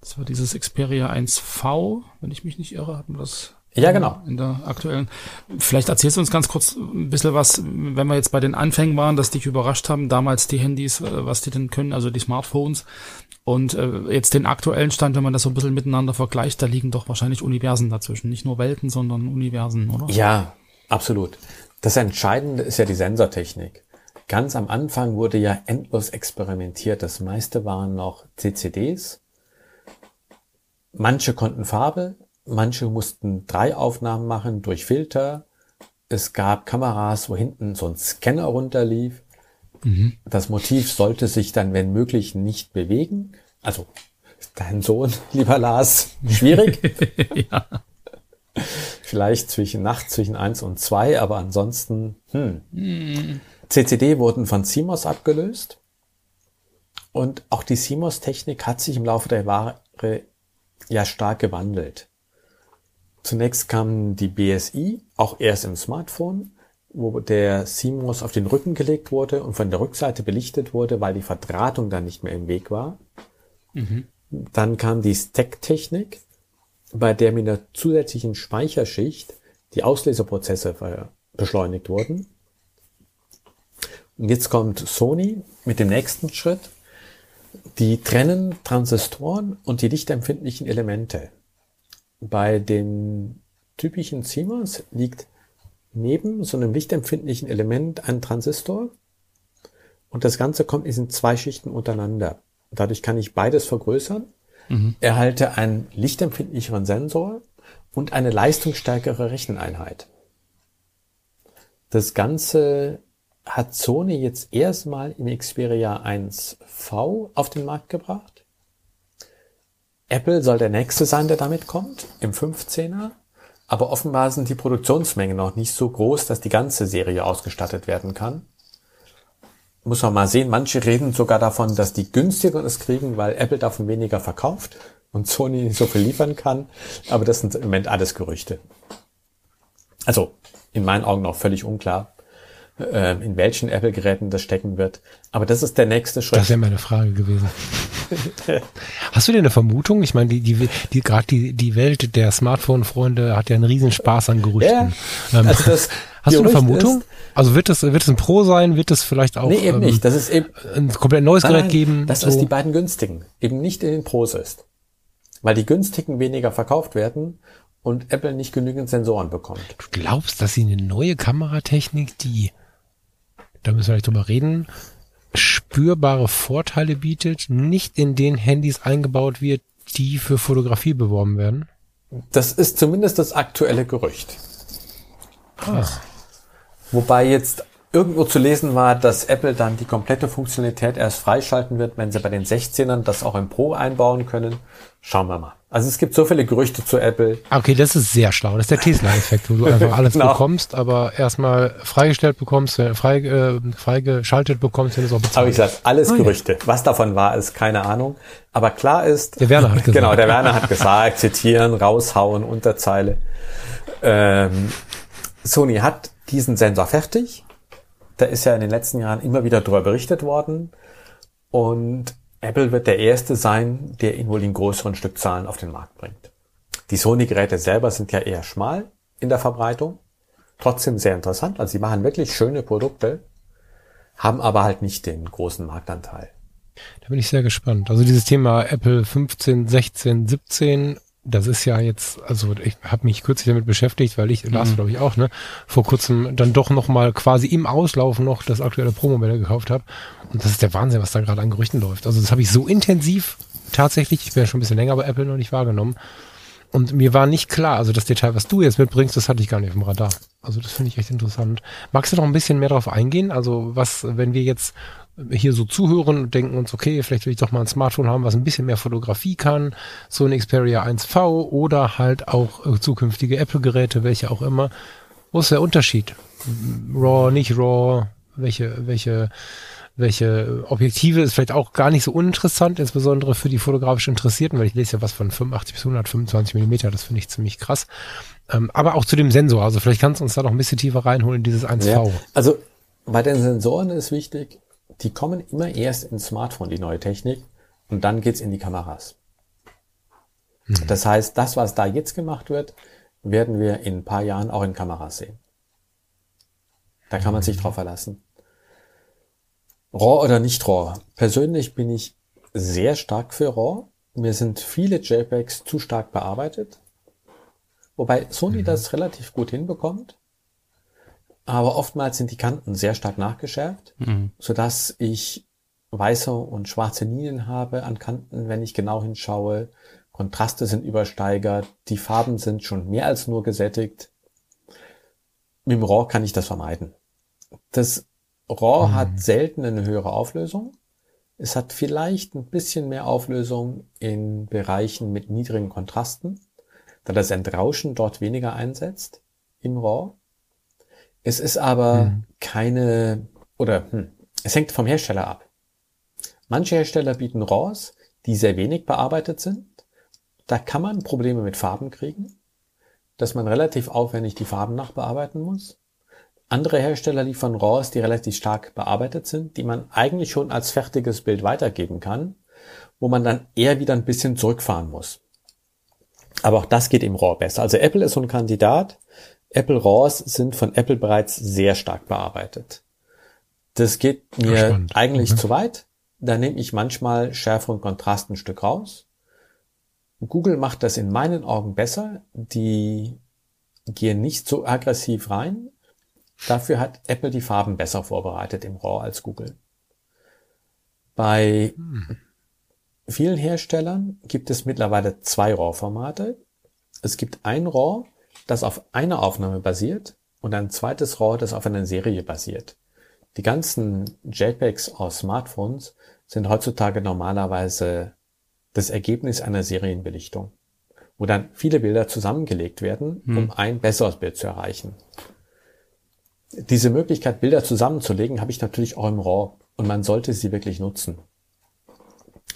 Das war dieses Xperia 1V, wenn ich mich nicht irre, hatten wir das Ja, genau. in der aktuellen. Vielleicht erzählst du uns ganz kurz ein bisschen was, wenn wir jetzt bei den Anfängen waren, dass dich überrascht haben, damals die Handys, äh, was die denn können, also die Smartphones. Und äh, jetzt den aktuellen Stand, wenn man das so ein bisschen miteinander vergleicht, da liegen doch wahrscheinlich Universen dazwischen. Nicht nur Welten, sondern Universen, oder? Ja, absolut. Das Entscheidende ist ja die Sensortechnik. Ganz am Anfang wurde ja endlos experimentiert. Das meiste waren noch CCDs. Manche konnten Farbe, manche mussten drei Aufnahmen machen durch Filter. Es gab Kameras, wo hinten so ein Scanner runterlief. Das Motiv sollte sich dann, wenn möglich, nicht bewegen. Also dein Sohn, lieber Lars, schwierig. ja. Vielleicht zwischen Nacht zwischen eins und zwei, aber ansonsten, hm. CCD wurden von CMOS abgelöst. Und auch die CMOS-Technik hat sich im Laufe der Jahre ja stark gewandelt. Zunächst kam die BSI, auch erst im Smartphone, wo der CMOS auf den Rücken gelegt wurde und von der Rückseite belichtet wurde, weil die Verdrahtung dann nicht mehr im Weg war. Dann kam die Stack-Technik, bei der mit einer zusätzlichen Speicherschicht die Ausleseprozesse beschleunigt wurden. Und jetzt kommt Sony mit dem nächsten Schritt. Die trennen Transistoren und die lichtempfindlichen Elemente. Bei den typischen CMOS liegt neben so einem lichtempfindlichen Element ein Transistor und das Ganze kommt in zwei Schichten untereinander. Dadurch kann ich beides vergrößern, erhalte einen lichtempfindlicheren Sensor und eine leistungsstärkere Recheneinheit. Das Ganze hat Sony jetzt erstmal im Xperia 1V auf den Markt gebracht. Apple soll der nächste sein, der damit kommt, im 15er. Aber offenbar sind die Produktionsmengen noch nicht so groß, dass die ganze Serie ausgestattet werden kann. Muss man mal sehen, manche reden sogar davon, dass die günstiger es kriegen, weil Apple davon weniger verkauft und Sony nicht so viel liefern kann. Aber das sind im Moment alles Gerüchte. Also in meinen Augen noch völlig unklar, äh, in welchen Apple-Geräten das stecken wird. Aber das ist der nächste Schritt. Das wäre meine Frage gewesen. Hast du denn eine Vermutung? Ich meine, die, die, die gerade die, die Welt der Smartphone-Freunde hat ja einen riesen Spaß an Gerüchten. Ähm, also das hast du eine Vermutung? ist- also wird es wird es ein Pro sein? Wird es vielleicht auch Nee, eben ähm, nicht. Das ist eben ein komplett neues Nein, Gerät geben? Das so? ist die beiden günstigen. Eben nicht in den Pros ist. Weil die günstigen weniger verkauft werden und Apple nicht genügend Sensoren bekommt. Du glaubst, dass sie eine neue Kameratechnik, die, da müssen wir gleich drüber reden, spürbare Vorteile bietet, nicht in den Handys eingebaut wird, die für Fotografie beworben werden? Das ist zumindest das aktuelle Gerücht. Krass. Wobei jetzt irgendwo zu lesen war, dass Apple dann die komplette Funktionalität erst freischalten wird, wenn sie bei den 16ern das auch im Pro einbauen können. Schauen wir mal. Also es gibt so viele Gerüchte zu Apple. Ah, Okay, das ist sehr schlau. Das ist der Tesla-Effekt, wo du einfach alles Genau. bekommst, aber erstmal freigestellt bekommst, frei, äh, freigeschaltet bekommst, wenn du es auch Habe ich bezahlst. gesagt, alles ja. Gerüchte. Was davon war, ist keine Ahnung. Aber klar ist, Der Werner hat gesagt. Genau, der Werner hat gesagt, zitieren, raushauen, Unterzeile. Ähm, Sony hat diesen Sensor fertig. Da ist ja in den letzten Jahren immer wieder darüber berichtet worden. Und Apple wird der erste sein, der ihn wohl in größeren Stückzahlen auf den Markt bringt. Die Sony-Geräte selber sind ja eher schmal in der Verbreitung. Trotzdem sehr interessant. Also sie machen wirklich schöne Produkte, haben aber halt nicht den großen Marktanteil. Da bin ich sehr gespannt. Also dieses Thema Apple 15, 16, 17, das ist ja jetzt, also ich habe mich kürzlich damit beschäftigt, weil ich, Lars glaube ich auch, ne, vor kurzem dann doch noch mal quasi im Auslauf noch das aktuelle Pro-Modell gekauft habe. Und das ist der Wahnsinn, was da gerade an Gerüchten läuft. Also das habe ich so intensiv tatsächlich, ich bin ja schon ein bisschen länger bei Apple noch nicht wahrgenommen. Und mir war nicht klar, also das Detail, was du jetzt mitbringst, das hatte ich gar nicht auf dem Radar. Also das finde ich echt interessant. Magst du noch ein bisschen mehr darauf eingehen? Also was, wenn wir jetzt hier so zuhören und denken uns, okay, vielleicht will ich doch mal ein Smartphone haben, was ein bisschen mehr Fotografie kann, so ein Xperia 1V oder halt auch äh, zukünftige Apple-Geräte, welche auch immer. Wo ist der Unterschied? RAW, nicht RAW, welche, welche, welche Objektive ist vielleicht auch gar nicht so uninteressant, insbesondere für die fotografisch Interessierten, weil ich lese ja was von 85 bis 125 Millimeter, das finde ich ziemlich krass. Ähm, aber auch zu dem Sensor, also vielleicht kannst du uns da noch ein bisschen tiefer reinholen in dieses 1V. Ja, also bei den Sensoren ist wichtig, die kommen immer erst ins Smartphone, die neue Technik, und dann geht's in die Kameras. Hm. Das heißt, das, was da jetzt gemacht wird, werden wir in ein paar Jahren auch in Kameras sehen. Da kann man sich drauf verlassen. RAW oder nicht RAW? Persönlich bin ich sehr stark für RAW. Mir sind viele JPEGs zu stark bearbeitet. Wobei Sony mhm. das relativ gut hinbekommt. Aber oftmals sind die Kanten sehr stark nachgeschärft, mhm. sodass ich weiße und schwarze Linien habe an Kanten, wenn ich genau hinschaue. Kontraste sind übersteigert, die Farben sind schon mehr als nur gesättigt. Mit dem RAW kann ich das vermeiden. Das RAW mhm. hat selten eine höhere Auflösung. Es hat vielleicht ein bisschen mehr Auflösung in Bereichen mit niedrigen Kontrasten, da das Entrauschen dort weniger einsetzt im RAW. Es ist aber mhm. keine, oder hm, es hängt vom Hersteller ab. Manche Hersteller bieten RAWs, die sehr wenig bearbeitet sind. Da kann man Probleme mit Farben kriegen, dass man relativ aufwendig die Farben nachbearbeiten muss. Andere Hersteller liefern RAWs, die relativ stark bearbeitet sind, die man eigentlich schon als fertiges Bild weitergeben kann, wo man dann eher wieder ein bisschen zurückfahren muss. Aber auch das geht im RAW besser. Also Apple ist so ein Kandidat, Apple RAWs sind von Apple bereits sehr stark bearbeitet. Das geht mir Ach, eigentlich mhm. zu weit. Da nehme ich manchmal Schärfe und Kontrast ein Stück raus. Google macht das in meinen Augen besser. Die gehen nicht so aggressiv rein. Dafür hat Apple die Farben besser vorbereitet im RAW als Google. Bei hm. vielen Herstellern gibt es mittlerweile zwei RAW-Formate. Es gibt ein RAW, das auf einer Aufnahme basiert und ein zweites RAW, das auf einer Serie basiert. Die ganzen JPEGs aus Smartphones sind heutzutage normalerweise das Ergebnis einer Serienbelichtung, wo dann viele Bilder zusammengelegt werden, hm. um ein besseres Bild zu erreichen. Diese Möglichkeit, Bilder zusammenzulegen, habe ich natürlich auch im RAW und man sollte sie wirklich nutzen.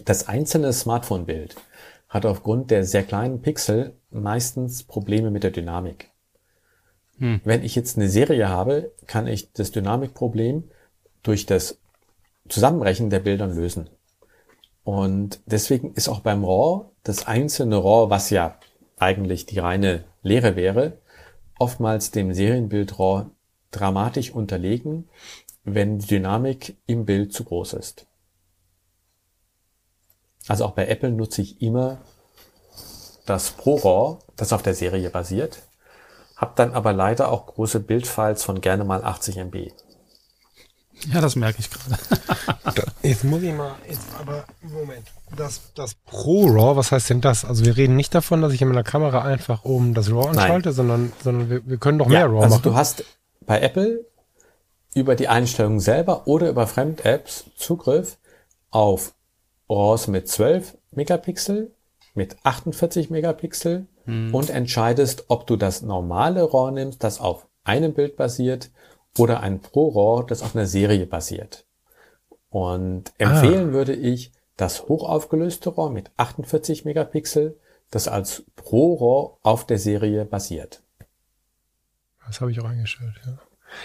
Das einzelne Smartphone-Bild hat aufgrund der sehr kleinen Pixel meistens Probleme mit der Dynamik. Hm. Wenn ich jetzt eine Serie habe, kann ich das Dynamikproblem durch das Zusammenbrechen der Bildern lösen. Und deswegen ist auch beim RAW das einzelne RAW, was ja eigentlich die reine Lehre wäre, oftmals dem Serienbild RAW dramatisch unterlegen, wenn die Dynamik im Bild zu groß ist. Also auch bei Apple nutze ich immer das ProRAW, das auf der Serie basiert, habe dann aber leider auch große Bildfiles von gerne mal 80 MB. Ja, das merke ich gerade. jetzt muss ich mal, jetzt aber, Moment. Das, das Pro-RAW, was heißt denn das? Also wir reden nicht davon, dass ich in meiner Kamera einfach oben das RAW anschalte, sondern, sondern wir, wir können doch mehr ja, RAW also machen. Du hast bei Apple über die Einstellungen selber oder über Fremd-Apps Zugriff auf RAWs mit 12 Megapixel, mit 48 Megapixel hm. und entscheidest, ob du das normale RAW nimmst, das auf einem Bild basiert oder ein Pro RAW, das auf einer Serie basiert. Und empfehlen ah. würde ich das hochaufgelöste RAW mit 48 Megapixel, das als Pro RAW auf der Serie basiert. Das habe ich auch eingestellt, ja.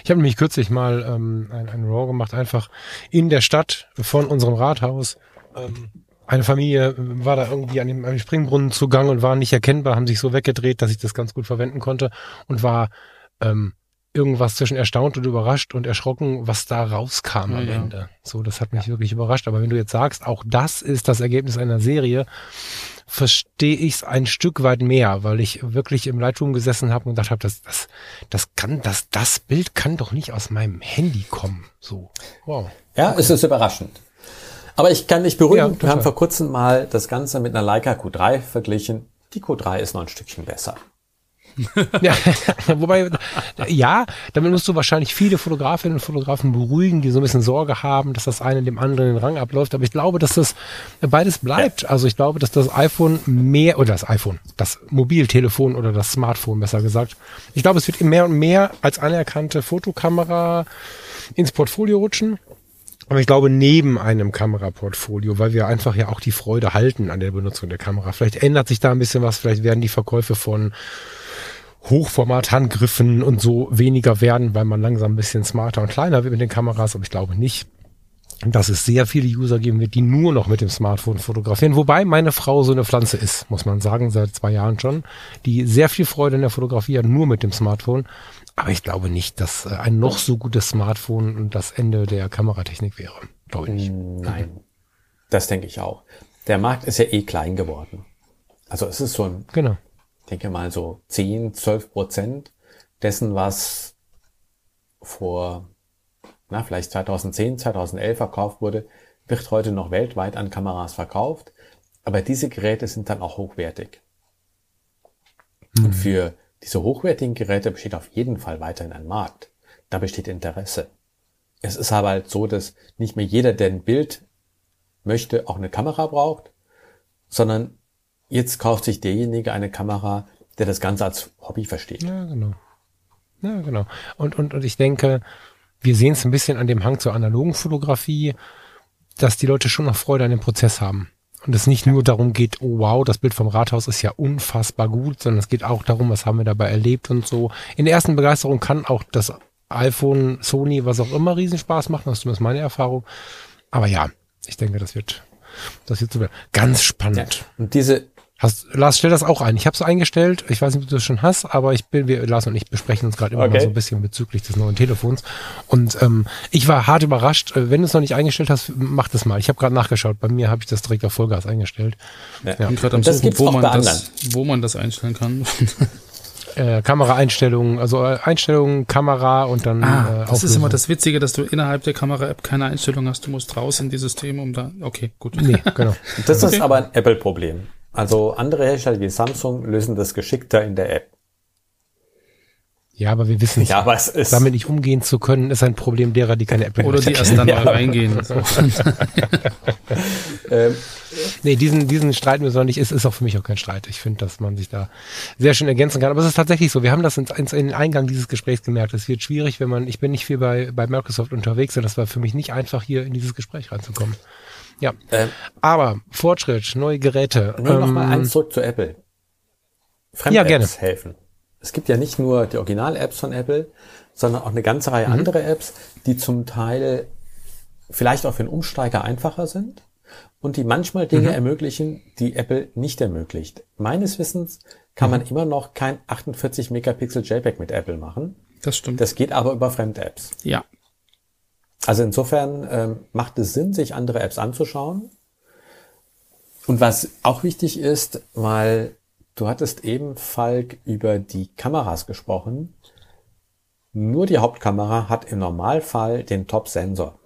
Ich habe nämlich kürzlich mal ähm, ein, ein RAW gemacht, einfach in der Stadt von unserem Rathaus. Ähm, eine Familie war da irgendwie an dem, an dem Springbrunnen zugang und war nicht erkennbar, haben sich so weggedreht, dass ich das ganz gut verwenden konnte und war ähm, irgendwas zwischen erstaunt und überrascht und erschrocken, was da rauskam ja, am ja. Ende. So, das hat mich ja. wirklich überrascht. Aber wenn du jetzt sagst, auch das ist das Ergebnis einer Serie, verstehe ich es ein Stück weit mehr, weil ich wirklich im Lightroom gesessen habe und gedacht habe, das, das, das kann, das, das Bild kann doch nicht aus meinem Handy kommen. So, wow. Ja, okay. es ist überraschend. Aber ich kann dich beruhigen. Wir haben vor kurzem mal das Ganze mit einer Leica Q3 verglichen. Die Q3 ist noch ein Stückchen besser. ja, wobei, ja, damit musst du wahrscheinlich viele Fotografinnen und Fotografen beruhigen, die so ein bisschen Sorge haben, dass das eine dem anderen den Rang abläuft. Aber ich glaube, dass das beides bleibt. Also ich glaube, dass das iPhone mehr, oder das iPhone, das Mobiltelefon oder das Smartphone besser gesagt, ich glaube, es wird mehr und mehr als anerkannte Fotokamera ins Portfolio rutschen. Aber ich glaube, neben einem Kameraportfolio, weil wir einfach ja auch die Freude halten an der Benutzung der Kamera. Vielleicht ändert sich da ein bisschen was, vielleicht werden die Verkäufe von Hochformat-Handgriffen und so weniger werden, weil man langsam ein bisschen smarter und kleiner wird mit den Kameras, aber ich glaube nicht, dass es sehr viele User geben wird, die nur noch mit dem Smartphone fotografieren. Wobei meine Frau so eine Pflanze ist, muss man sagen, seit zwei Jahren schon, die sehr viel Freude in der Fotografie hat, nur mit dem Smartphone. Aber ich glaube nicht, dass äh, ein noch so gutes Smartphone das Ende der Kameratechnik wäre. Glaube ich nicht. Nein, das denke ich auch. Der Markt ist ja eh klein geworden. Also es ist so ein, Genau. ich denke mal so 10, 12 Prozent dessen, was vor, na, vielleicht 2010, 2011 verkauft wurde, wird heute noch weltweit an Kameras verkauft. Aber diese Geräte sind dann auch hochwertig. Und für diese hochwertigen Geräte besteht auf jeden Fall weiterhin ein Markt. Da besteht Interesse. Es ist aber halt so, dass nicht mehr jeder, der ein Bild möchte, auch eine Kamera braucht, sondern jetzt kauft sich derjenige eine Kamera, der das Ganze als Hobby versteht. Ja, genau. Ja, genau. Und, und, und ich denke, wir sehen es ein bisschen an dem Hang zur analogen Fotografie, dass die Leute schon noch Freude an dem Prozess haben. Und es nicht nur darum geht, oh wow, das Bild vom Rathaus ist ja unfassbar gut, sondern es geht auch darum, was haben wir dabei erlebt und so. In der ersten Begeisterung kann auch das iPhone, Sony, was auch immer Riesenspaß machen, das ist zumindest meine Erfahrung. Aber ja, ich denke, das wird, das wird so werden. ganz spannend. Und diese, Hast, Lars, stell das auch ein. Ich habe es eingestellt. Ich weiß nicht, ob du das schon hast, aber ich bin, wir, Lars und ich besprechen uns gerade immer Okay. mal so ein bisschen bezüglich des neuen Telefons. Und ähm, ich war hart überrascht. Äh, Wenn du es noch nicht eingestellt hast, mach das mal. Ich habe gerade nachgeschaut. Bei mir habe ich das direkt auf Vollgas eingestellt. ja. Ich bin gerade am das Suchen, wo auch man, bei das, wo man das einstellen kann. Äh, Kameraeinstellungen, also äh, Einstellungen, Kamera und dann Ah, äh, das ist immer das Witzige, dass du innerhalb der Kamera-App keine Einstellung hast. Du musst raus in die Systeme, um da. Okay, gut. Nee, genau. das Okay. ist aber ein Apple-Problem. Also andere Hersteller wie Samsung lösen das geschickter in der App. Ja, aber wir wissen Ja, aber es ist, Damit nicht umgehen zu können, ist ein Problem derer, die keine Apple Oder die erst dann Ja. mal reingehen. So. ähm, Nee, diesen, diesen Streit müssen wir nicht, ist, ist auch für mich auch kein Streit. Ich finde, dass man sich da sehr schön ergänzen kann. Aber es ist tatsächlich so. Wir haben das ins, in den Eingang dieses Gesprächs gemerkt. Es wird schwierig, wenn man, ich bin nicht viel bei, bei Microsoft unterwegs und das war für mich nicht einfach, hier in dieses Gespräch reinzukommen. Ja. ähm, Aber Fortschritt, neue Geräte. Nur noch mal ähm, eins zurück zu Apple. Ja, gerne. Fremd-Apps helfen. Es gibt ja nicht nur die Original-Apps von Apple, sondern auch eine ganze Reihe andere Apps, die zum Teil vielleicht auch für einen Umsteiger einfacher sind und die manchmal Dinge ermöglichen, die Apple nicht ermöglicht. Meines Wissens kann man immer noch kein 48 Megapixel JPEG mit Apple machen. Das stimmt. Das geht aber über Fremd-Apps. ja. Also insofern ähm, macht es Sinn, sich andere Apps anzuschauen. Und was auch wichtig ist, weil du hattest eben, Falk, über die Kameras gesprochen. Nur die Hauptkamera hat im Normalfall den Top-Sensor.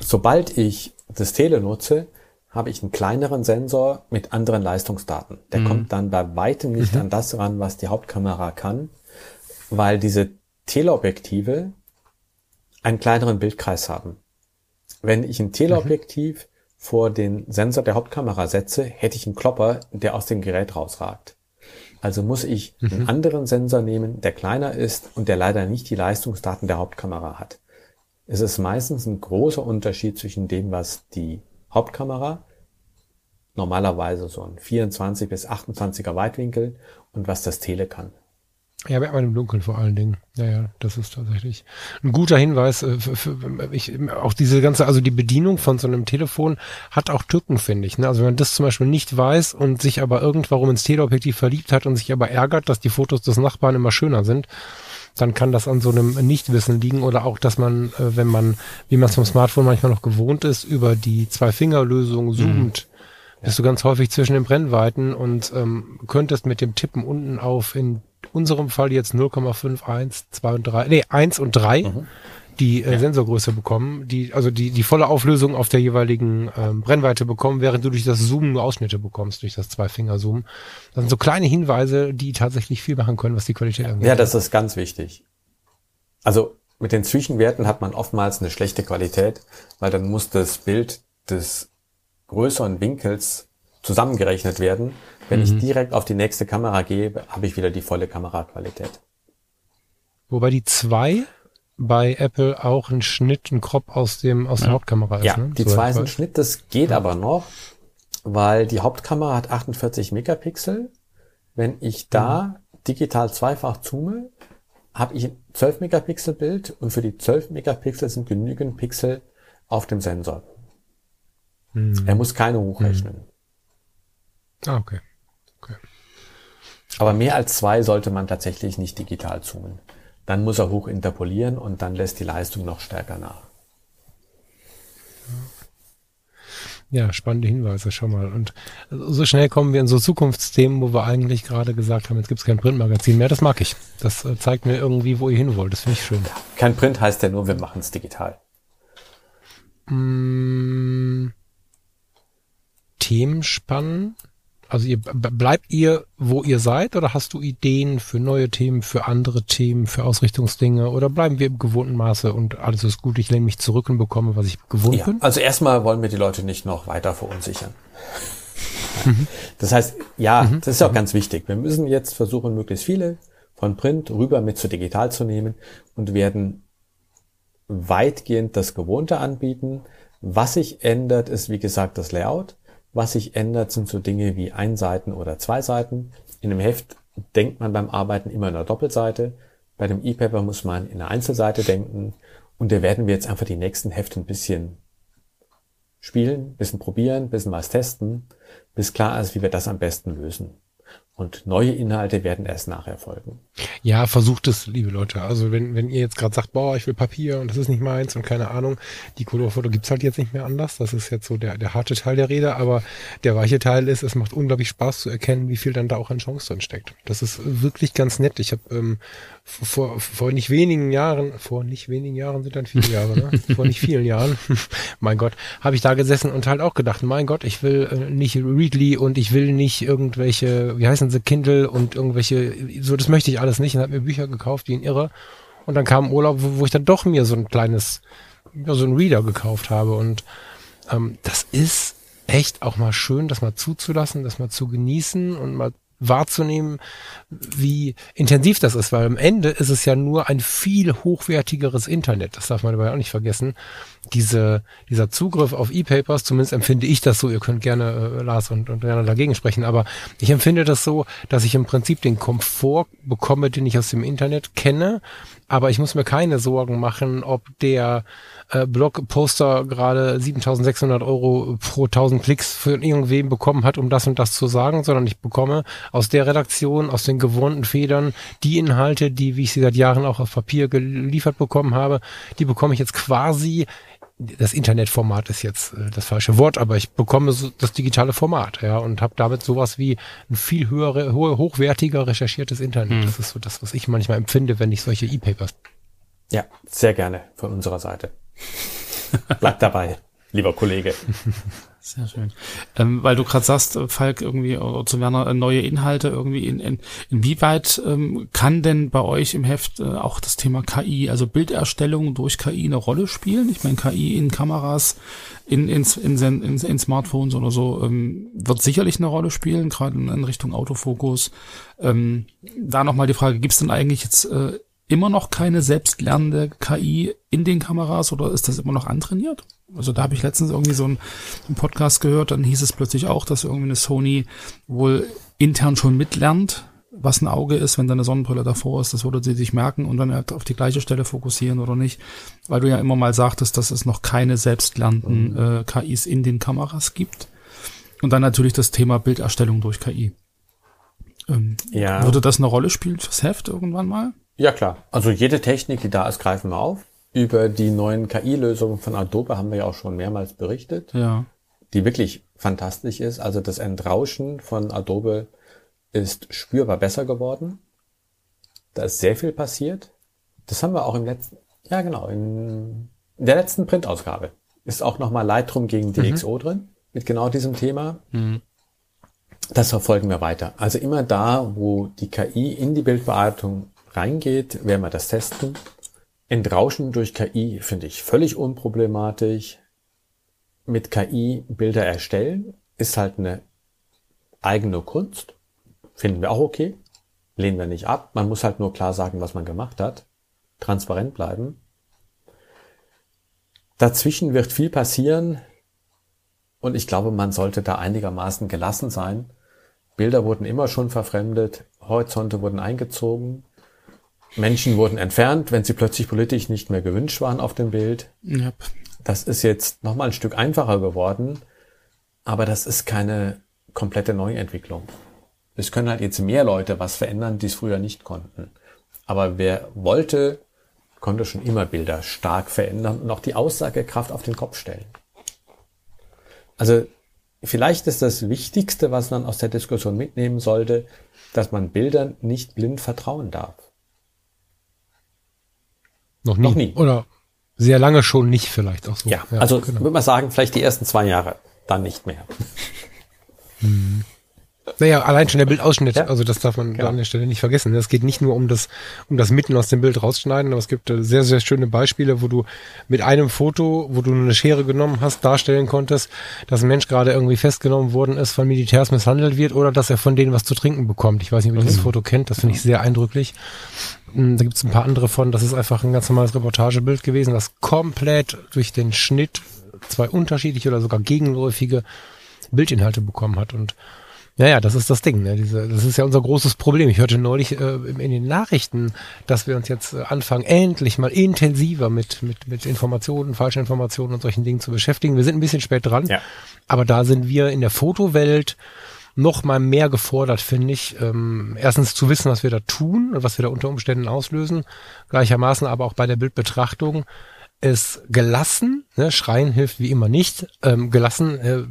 Sobald ich das Tele nutze, habe ich einen kleineren Sensor mit anderen Leistungsdaten. Der kommt dann bei weitem nicht an das ran, was die Hauptkamera kann, weil diese Teleobjektive einen kleineren Bildkreis haben. Wenn ich ein Teleobjektiv vor den Sensor der Hauptkamera setze, hätte ich einen Klopper, der aus dem Gerät rausragt. Also muss ich einen anderen Sensor nehmen, der kleiner ist und der leider nicht die Leistungsdaten der Hauptkamera hat. Es ist meistens ein großer Unterschied zwischen dem, was die Hauptkamera, normalerweise so ein 24 bis 28er Weitwinkel und was das Tele kann. Ja, merkt man im Dunkeln vor allen Dingen. Ja, ja, das ist tatsächlich ein guter Hinweis. äh, Für, für, ich, auch diese ganze, also die Bedienung von so einem Telefon hat auch Tücken, finde ich. Ne? Also wenn man das zum Beispiel nicht weiß und sich aber irgendwarum ins Teleobjektiv verliebt hat und sich aber ärgert, dass die Fotos des Nachbarn immer schöner sind, dann kann das an so einem Nichtwissen liegen oder auch, dass man, äh, wenn man, wie man es vom Smartphone manchmal noch gewohnt ist, über die Zwei-Finger-Lösung zoomt, bist du ganz häufig zwischen den Brennweiten und ähm, könntest mit dem Tippen unten auf in unserem Fall jetzt 0,51, 2 und 3, nee, 1 und 3 die äh, Sensorgröße bekommen, die also die die volle Auflösung auf der jeweiligen ähm, Brennweite bekommen, während du durch das Zoomen nur Ausschnitte bekommst, durch das Zwei-Finger-Zoom. Das sind so kleine Hinweise, die tatsächlich viel machen können, was die Qualität angeht. Ja, das ist ganz wichtig. Also mit den Zwischenwerten hat man oftmals eine schlechte Qualität, weil dann muss das Bild des größeren Winkels zusammengerechnet werden. Wenn ich direkt auf die nächste Kamera gehe, habe ich wieder die volle Kameraqualität. Wobei die zwei bei Apple auch ein Schnitt, ein Crop aus dem aus der Hauptkamera ist. Ja, ne? die Soweit zwei sind weiß. Schnitt, das geht aber noch, weil die Hauptkamera hat 48 Megapixel. Wenn ich da digital zweifach zoome, habe ich ein 12 Megapixel Bild und für die 12 Megapixel sind genügend Pixel auf dem Sensor. Er muss keine hochrechnen. Ah, okay. okay. Aber mehr als zwei sollte man tatsächlich nicht digital zoomen. Dann muss er hoch interpolieren und dann lässt die Leistung noch stärker nach. Ja, spannende Hinweise, schau mal. Und so schnell kommen wir in so Zukunftsthemen, wo wir eigentlich gerade gesagt haben, jetzt gibt's kein Printmagazin mehr. Das mag ich. Das äh, zeigt mir irgendwie, wo ihr hin wollt. Das finde ich schön. Kein Print heißt ja nur, wir machen es digital. Mm, Themen spannen. Also ihr bleibt ihr, wo ihr seid, oder hast du Ideen für neue Themen, für andere Themen, für Ausrichtungsdinge, oder bleiben wir im gewohnten Maße und alles ist gut, ich lehne mich zurück und bekomme, was ich gewohnt Ja, bin? also erstmal wollen wir die Leute nicht noch weiter verunsichern. Das heißt, ja, das ist auch ganz wichtig. Wir müssen jetzt versuchen, möglichst viele von Print rüber mit zu digital zu nehmen und werden weitgehend das Gewohnte anbieten. Was sich ändert, ist wie gesagt das Layout. Was sich ändert, sind so Dinge wie Einseiten oder Zweiseiten. In einem Heft denkt man beim Arbeiten immer in einer Doppelseite. Bei dem E-Paper muss man in einer Einzelseite denken. Und da werden wir jetzt einfach die nächsten Hefte ein bisschen spielen, bisschen probieren, bisschen was testen, bis klar ist, wie wir das am besten lösen. Und neue Inhalte werden erst nachher folgen. Ja, versucht es, liebe Leute. Also wenn, wenn ihr jetzt gerade sagt, boah, ich will Papier und das ist nicht meins und keine Ahnung, die Colorfoto gibt's halt jetzt nicht mehr anders. Das ist jetzt so der, der harte Teil der Rede, aber der weiche Teil ist, es macht unglaublich Spaß zu erkennen, wie viel dann da auch an Chance drin steckt. Das ist wirklich ganz nett. Ich habe ähm, vor, vor nicht wenigen Jahren, vor nicht wenigen Jahren sind dann viele Jahre, ne? vor nicht vielen Jahren, mein Gott, habe ich da gesessen und halt auch gedacht, mein Gott, ich will äh, nicht Readly und ich will nicht irgendwelche, wie heißen sie, Kindle und irgendwelche, so das möchte ich alles nicht und habe mir Bücher gekauft, wie ein Irre. Und dann kam Urlaub, wo, wo ich dann doch mir so ein kleines, ja, so ein Reader gekauft habe und ähm, das ist echt auch mal schön, das mal zuzulassen, das mal zu genießen und mal wahrzunehmen, wie intensiv das ist, weil am Ende ist es ja nur ein viel hochwertigeres Internet. Das darf man dabei auch nicht vergessen. Diese, dieser Zugriff auf E-Papers, zumindest empfinde ich das so, ihr könnt gerne äh, Lars und, und gerne dagegen sprechen, aber ich empfinde das so, dass ich im Prinzip den Komfort bekomme, den ich aus dem Internet kenne, aber ich muss mir keine Sorgen machen, ob der äh, Blogposter gerade 7600 Euro pro 1000 Klicks für irgendwem bekommen hat, um das und das zu sagen, sondern ich bekomme aus der Redaktion, aus den gewohnten Federn die Inhalte, die, wie ich sie seit Jahren auch auf Papier geliefert bekommen habe, die bekomme ich jetzt quasi das Internetformat ist jetzt äh, das falsche Wort, aber ich bekomme so das digitale Format, ja, und habe damit sowas wie ein viel höhere, hohe, hochwertiger recherchiertes Internet. Das ist so das, was ich manchmal empfinde, wenn ich solche E-Papers. Ja, sehr gerne von unserer Seite. Bleibt dabei, lieber Kollege. Sehr schön. Ähm, weil du gerade sagst, äh, Falk, irgendwie, oder zu Werner, äh, neue Inhalte irgendwie, in, in, inwieweit ähm, kann denn bei euch im Heft äh, auch das Thema KI, also Bilderstellung durch KI eine Rolle spielen? Ich meine, KI in Kameras, in, in, in, in, in, in Smartphones oder so, ähm, wird sicherlich eine Rolle spielen, gerade in, in Richtung Autofokus. Ähm, da nochmal die Frage, gibt es denn eigentlich jetzt äh, immer noch keine selbstlernende KI in den Kameras oder ist das immer noch antrainiert? Also da habe ich letztens irgendwie so einen, einen Podcast gehört, dann hieß es plötzlich auch, dass irgendwie eine Sony wohl intern schon mitlernt, was ein Auge ist, wenn da eine Sonnenbrille davor ist, das würde sie sich merken und dann halt auf die gleiche Stelle fokussieren oder nicht, weil du ja immer mal sagtest, dass es noch keine selbstlernenden äh, KIs in den Kameras gibt. Und dann natürlich das Thema Bilderstellung durch KI. Ähm, Ja. Würde das eine Rolle spielen fürs Heft irgendwann mal? Ja, klar. Also jede Technik, die da ist, greifen wir auf. Über die neuen KI-Lösungen von Adobe haben wir ja auch schon mehrmals berichtet, Ja. die wirklich fantastisch ist. Also das Entrauschen von Adobe ist spürbar besser geworden. Da ist sehr viel passiert. Das haben wir auch im letzten, Ja, genau. In, der letzten Printausgabe ist auch nochmal Lightroom gegen DxO mhm. drin, mit genau diesem Thema. Mhm. Das verfolgen wir weiter. Also immer da, wo die KI in die Bildbearbeitung reingeht, werden wir das testen. Entrauschen durch KI finde ich völlig unproblematisch. Mit KI Bilder erstellen ist halt eine eigene Kunst. Finden wir auch okay. Lehnen wir nicht ab. Man muss halt nur klar sagen, was man gemacht hat. Transparent bleiben. Dazwischen wird viel passieren. Und ich glaube, man sollte da einigermaßen gelassen sein. Bilder wurden immer schon verfremdet. Horizonte wurden eingezogen. Menschen wurden entfernt, wenn sie plötzlich politisch nicht mehr gewünscht waren auf dem Bild. Yep. Das ist jetzt nochmal ein Stück einfacher geworden, aber das ist keine komplette Neuentwicklung. Es können halt jetzt mehr Leute was verändern, die es früher nicht konnten. Aber wer wollte, konnte schon immer Bilder stark verändern und auch die Aussagekraft auf den Kopf stellen. Also vielleicht ist das Wichtigste, was man aus der Diskussion mitnehmen sollte, dass man Bildern nicht blind vertrauen darf. Noch nie. Noch nie. Oder sehr lange schon nicht vielleicht auch so. Ja, ja also genau. würde man sagen, vielleicht die ersten zwei Jahre, dann nicht mehr. Hm. Naja, allein schon der Bildausschnitt, ja. also das darf man genau. an der Stelle nicht vergessen. Es geht nicht nur um das, um das Mitten aus dem Bild rausschneiden, aber es gibt äh, sehr, sehr schöne Beispiele, wo du mit einem Foto, wo du eine Schere genommen hast, darstellen konntest, dass ein Mensch gerade irgendwie festgenommen worden ist, von Militärs misshandelt wird oder dass er von denen was zu trinken bekommt. Ich weiß nicht, ob ihr mhm. dieses Foto kennt, das finde ich sehr eindrücklich. Hm, da gibt es ein paar andere von, das ist einfach ein ganz normales Reportagebild gewesen, das komplett durch den Schnitt zwei unterschiedliche oder sogar gegenläufige Bildinhalte bekommen hat und ja, ja, das ist das Ding. Ne? Diese, das ist ja unser großes Problem. Ich hörte neulich äh, in den Nachrichten, dass wir uns jetzt äh, anfangen, endlich mal intensiver mit, mit, mit Informationen, falschen Informationen und solchen Dingen zu beschäftigen. Wir sind ein bisschen spät dran, ja. aber da sind wir in der Fotowelt noch mal mehr gefordert, finde ich. Ähm, erstens zu wissen, was wir da tun und was wir da unter Umständen auslösen. Gleichermaßen aber auch bei der Bildbetrachtung es gelassen, ne, schreien hilft wie immer nicht, ähm, gelassen, äh,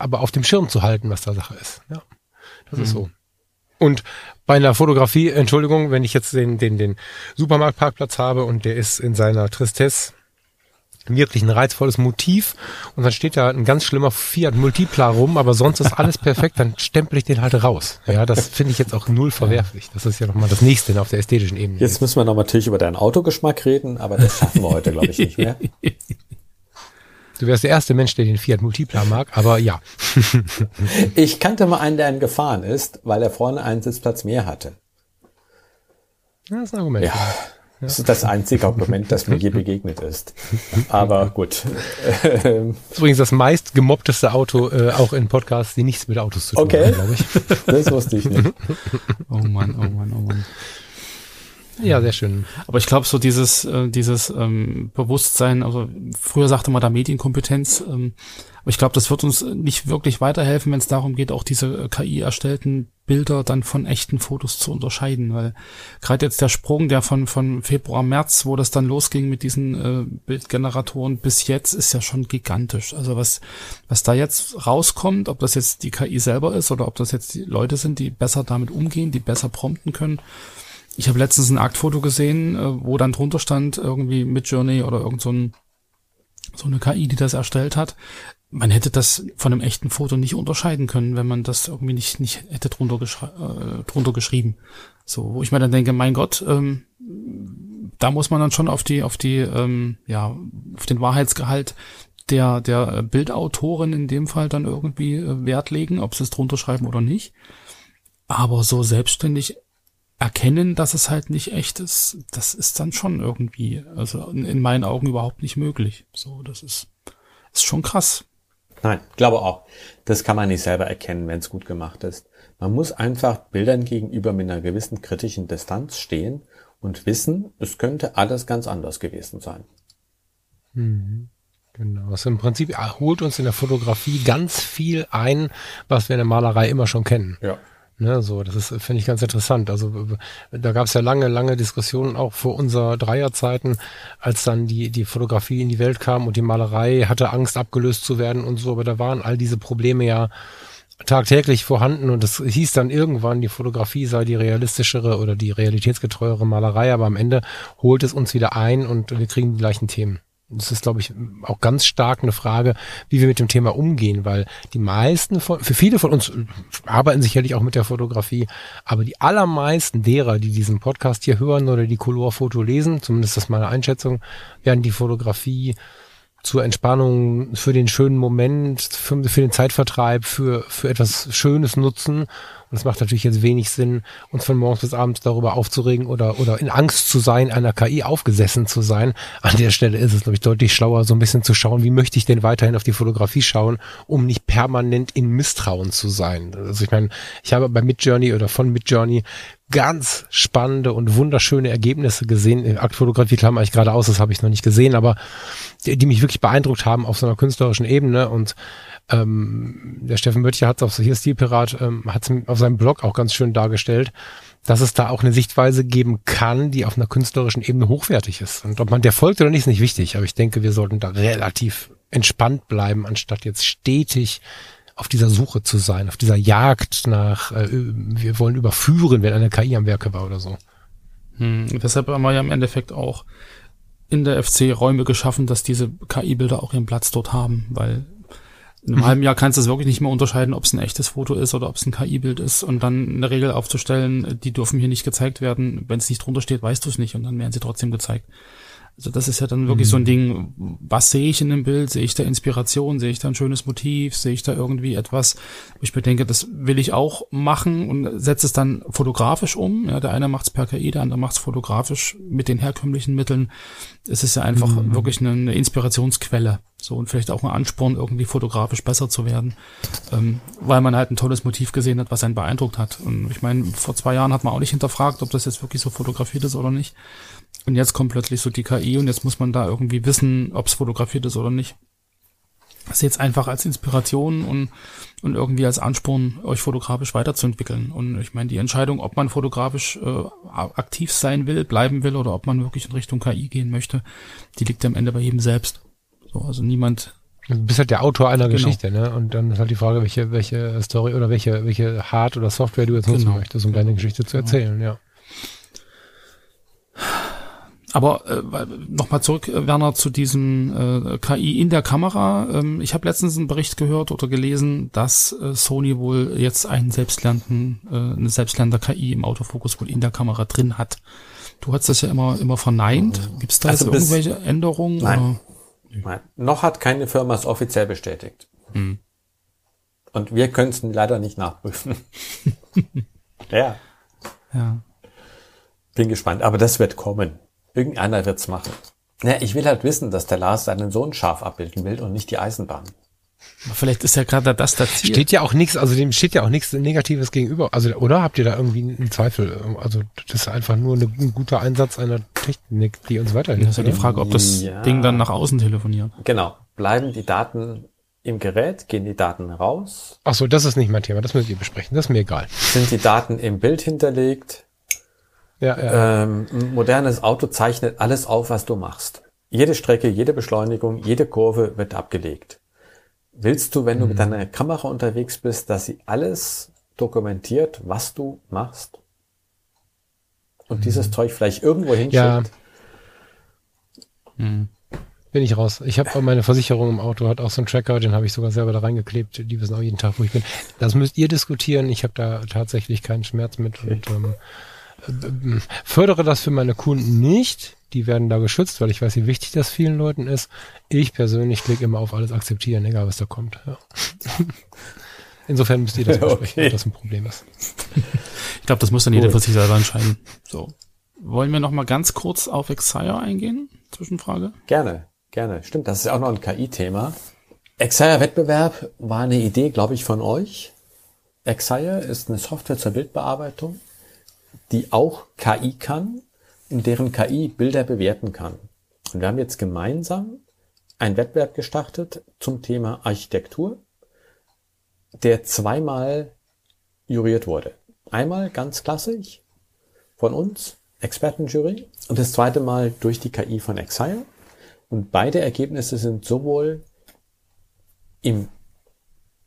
aber auf dem Schirm zu halten, was da Sache ist. Ja, das mhm. ist so. Und bei einer Fotografie, Entschuldigung, wenn ich jetzt den, den, den Supermarktparkplatz habe und der ist in seiner Tristesse wirklich ein reizvolles Motiv und dann steht da ein ganz schlimmer Fiat Multipla rum, aber sonst ist alles perfekt, dann stempel ich den halt raus. Ja, das finde ich jetzt auch null verwerflich. Das ist ja nochmal das nächste auf der ästhetischen Ebene. Jetzt müssen wir noch natürlich über deinen Autogeschmack reden, aber das schaffen wir heute, glaube ich, nicht mehr. Du wärst der erste Mensch, der den Fiat Multipla mag, aber ja. ich kannte mal einen, der einen gefahren ist, weil er vorne einen Sitzplatz mehr hatte. Ja, das ist ein Argument. Ja. Das ist das einzige Argument, das mir je begegnet ist. Aber gut. Das ist übrigens das meist gemobbteste Auto, äh, auch in Podcasts, die nichts mit Autos zu tun okay. haben, glaube ich. Das wusste ich nicht. Oh Mann, oh Mann, oh Mann. Ja, sehr schön. Aber ich glaube, so dieses, äh, dieses ähm, Bewusstsein, also früher sagte man da Medienkompetenz, ähm, aber ich glaube, das wird uns nicht wirklich weiterhelfen, wenn es darum geht, auch diese äh, KI erstellten Bilder dann von echten Fotos zu unterscheiden, weil gerade jetzt der Sprung, der von von Februar März, wo das dann losging mit diesen äh, Bildgeneratoren bis jetzt, ist ja schon gigantisch. Also was was da jetzt rauskommt, ob das jetzt die KI selber ist oder ob das jetzt die Leute sind, die besser damit umgehen, die besser prompten können ich habe letztens ein Aktfoto gesehen, äh, wo dann drunter stand, irgendwie mit Journey oder irgend so, ein, so eine KI, die das erstellt hat. Man hätte das von einem echten Foto nicht unterscheiden können, wenn man das irgendwie nicht, nicht hätte drunter, äh, drunter geschrieben. So, wo ich mir dann denke, mein Gott, ähm, da muss man dann schon auf die, auf die, ähm, ja, auf den Wahrheitsgehalt der, der Bildautorin in dem Fall dann irgendwie äh, Wert legen, ob sie es drunter schreiben oder nicht. Aber so selbstständig erkennen, dass es halt nicht echt ist, das ist dann schon irgendwie, also in, in meinen Augen überhaupt nicht möglich. So, das ist, ist schon krass. Nein, glaube auch. Das kann man nicht selber erkennen, wenn es gut gemacht ist. Man muss einfach Bildern gegenüber mit einer gewissen kritischen Distanz stehen und wissen, es könnte alles ganz anders gewesen sein. Mhm. Genau. Also im Prinzip holt uns in der Fotografie ganz viel ein, was wir in der Malerei immer schon kennen. Ja. Ne, so, das ist, finde ich ganz interessant. Also da gab es ja lange, lange Diskussionen auch vor unserer Dreierzeiten, als dann die, die Fotografie in die Welt kam und die Malerei hatte Angst, abgelöst zu werden und so, aber da waren all diese Probleme ja tagtäglich vorhanden und es hieß dann irgendwann, die Fotografie sei die realistischere oder die realitätsgetreuere Malerei, aber am Ende holt es uns wieder ein und wir kriegen die gleichen Themen. Das ist, glaube ich, auch ganz stark eine Frage, wie wir mit dem Thema umgehen, weil die meisten von, für viele von uns arbeiten sicherlich auch mit der Fotografie, aber die allermeisten derer, die diesen Podcast hier hören oder die Colorfoto lesen, zumindest das ist meine Einschätzung, werden die Fotografie zur Entspannung, für den schönen Moment, für, für, den Zeitvertreib, für, für etwas Schönes nutzen. Und es macht natürlich jetzt wenig Sinn, uns von morgens bis abends darüber aufzuregen oder, oder in Angst zu sein, einer KI aufgesessen zu sein. An der Stelle ist es, glaube ich, deutlich schlauer, so ein bisschen zu schauen, wie möchte ich denn weiterhin auf die Fotografie schauen, um nicht permanent in Misstrauen zu sein. Also ich meine, ich habe bei Midjourney oder von Midjourney ganz spannende und wunderschöne Ergebnisse gesehen. Aktfotografie klammer ich gerade aus, das habe ich noch nicht gesehen, aber die, die, mich wirklich beeindruckt haben auf so einer künstlerischen Ebene und ähm, der Steffen Böttcher hat es auf hier Stilpirat ähm, hat es auf seinem Blog auch ganz schön dargestellt, dass es da auch eine Sichtweise geben kann, die auf einer künstlerischen Ebene hochwertig ist. Und ob man der folgt oder nicht, ist nicht wichtig, aber ich denke, wir sollten da relativ entspannt bleiben, anstatt jetzt stetig auf dieser Suche zu sein, auf dieser Jagd nach, äh, wir wollen überführen, wenn eine KI am Werke war oder so. Hm, deshalb haben wir ja im Endeffekt auch in der FC Räume geschaffen, dass diese KI-Bilder auch ihren Platz dort haben, weil in einem halben Jahr kannst du es wirklich nicht mehr unterscheiden, ob es ein echtes Foto ist oder ob es ein KI-Bild ist und dann eine Regel aufzustellen, die dürfen hier nicht gezeigt werden. Wenn es nicht drunter steht, weißt du es nicht und dann werden sie trotzdem gezeigt. Also das ist ja dann wirklich mhm. so ein mhm. Ding, was sehe ich in dem Bild? Sehe ich da Inspiration? Sehe ich da ein schönes Motiv? Sehe ich da irgendwie etwas, wo ich mir denke, das will ich auch machen und setze es dann fotografisch um. Ja, der eine macht es per KI, der andere macht es fotografisch mit den herkömmlichen Mitteln. Es ist ja einfach mhm. wirklich eine, eine, Inspirationsquelle. So und vielleicht auch ein Ansporn, irgendwie fotografisch besser zu werden, ähm, weil man halt ein tolles Motiv gesehen hat, was einen beeindruckt hat. Und ich meine, vor zwei Jahren hat man auch nicht hinterfragt, ob das jetzt wirklich so fotografiert ist oder nicht. Und jetzt kommt plötzlich so die KI und jetzt muss man da irgendwie wissen, ob es fotografiert ist oder nicht. Das ist jetzt einfach als Inspiration und, und irgendwie als Ansporn, euch fotografisch weiterzuentwickeln. Und ich meine, die Entscheidung, ob man fotografisch äh, aktiv sein will, bleiben will oder ob man wirklich in Richtung KI gehen möchte, die liegt am Ende bei jedem selbst. So, also niemand. Du bist halt der Autor einer genau. Geschichte, ne? Und dann ist halt die Frage, welche, welche Story oder welche, welche Hard- oder Software du jetzt nutzen genau. möchtest, um deine Geschichte zu erzählen, ja. Aber äh, nochmal zurück, äh, Werner, zu diesem äh, KI in der Kamera. Ähm, ich habe letztens einen Bericht gehört oder gelesen, dass äh, Sony wohl jetzt einen selbstlernenden, äh, eine selbstlernende KI im Autofokus wohl in der Kamera drin hat. Du hast das ja immer immer verneint. Gibt es da also jetzt irgendwelche Änderungen? Nein. nein. Noch hat keine Firma es offiziell bestätigt. Hm. Und wir können es leider nicht nachprüfen. ja. Ja. Bin gespannt, aber das wird kommen. Irgendeiner wird's machen. Ja, ich will halt wissen, dass der Lars seinen Sohn scharf abbilden will und nicht die Eisenbahn. Vielleicht ist ja gerade das das Ziel. Steht ja auch nichts, also dem steht ja auch nichts Negatives gegenüber. Also, oder habt ihr da irgendwie einen Zweifel? Also, das ist einfach nur eine, ein guter Einsatz einer Technik, die uns weiterhilft. Das ist ja die Frage, ob das ja. Ding dann nach außen telefoniert. Genau. Bleiben die Daten im Gerät, gehen die Daten raus. Ach so, das ist nicht mein Thema, das müsst ihr besprechen, das ist mir egal. Sind die Daten im Bild hinterlegt? Ja, ja. Ähm, ein modernes Auto zeichnet alles auf, was du machst. Jede Strecke, jede Beschleunigung, jede Kurve wird abgelegt. Willst du, wenn du mit mhm. deiner Kamera unterwegs bist, dass sie alles dokumentiert, was du machst? Und mhm. dieses Zeug vielleicht irgendwo hinschickt? Ja. Mhm. Bin ich raus. Ich habe meine Versicherung im Auto, hat auch so einen Tracker, den habe ich sogar selber da reingeklebt. Die wissen auch jeden Tag, wo ich bin. Das müsst ihr diskutieren. Ich habe da tatsächlich keinen Schmerz mit. Okay. Und ähm, fördere das für meine Kunden nicht. Die werden da geschützt, weil ich weiß, wie wichtig das vielen Leuten ist. Ich persönlich klicke immer auf alles akzeptieren, egal was da kommt. Ja. Insofern müsst ihr das besprechen, okay. ob das ein Problem ist. Ich glaube, das muss dann jeder für sich selber entscheiden. So. Wollen wir noch mal ganz kurz auf Exire eingehen? Zwischenfrage? Gerne, gerne. Stimmt, das ist ja auch noch ein KI-Thema. Exire-Wettbewerb war eine Idee, glaube ich, von euch. Exire ist eine Software zur Bildbearbeitung die auch KI kann und deren KI Bilder bewerten kann. Und wir haben jetzt gemeinsam einen Wettbewerb gestartet zum Thema Architektur, der zweimal juriert wurde. Einmal ganz klassisch von uns, Expertenjury, und das zweite Mal durch die KI von Exile. Und beide Ergebnisse sind sowohl im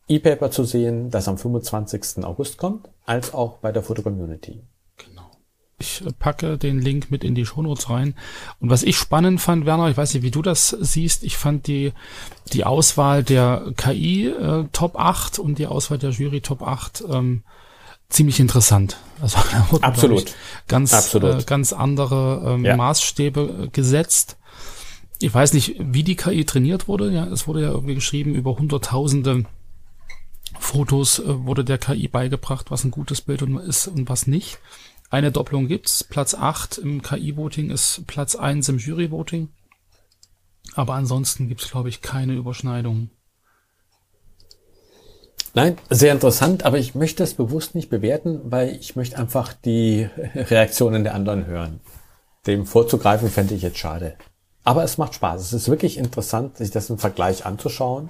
E-Paper zu sehen, das am 25. August kommt, als auch bei der Foto Community. Ich packe den Link mit in die Shownotes rein. Und was ich spannend fand, Werner, ich weiß nicht, wie du das siehst, ich fand die, die Auswahl der KI äh, Top 8 und die Auswahl der Jury Top 8 ähm, ziemlich interessant. Also wurden, Absolut. Ich, ganz, Absolut. Äh, ganz andere ähm, ja. Maßstäbe gesetzt. Ich weiß nicht, wie die KI trainiert wurde. Ja, es wurde ja irgendwie geschrieben, über hunderttausende Fotos äh, wurde der KI beigebracht, was ein gutes Bild ist und was nicht. Eine Doppelung gibt's. Platz 8 im KI-Voting ist Platz 1 im Jury-Voting. Aber ansonsten gibt's, glaube ich, keine Überschneidung. Nein, sehr interessant, aber ich möchte es bewusst nicht bewerten, weil ich möchte einfach die Reaktionen der anderen hören. Dem vorzugreifen fände ich jetzt schade. Aber es macht Spaß. Es ist wirklich interessant, sich das im Vergleich anzuschauen.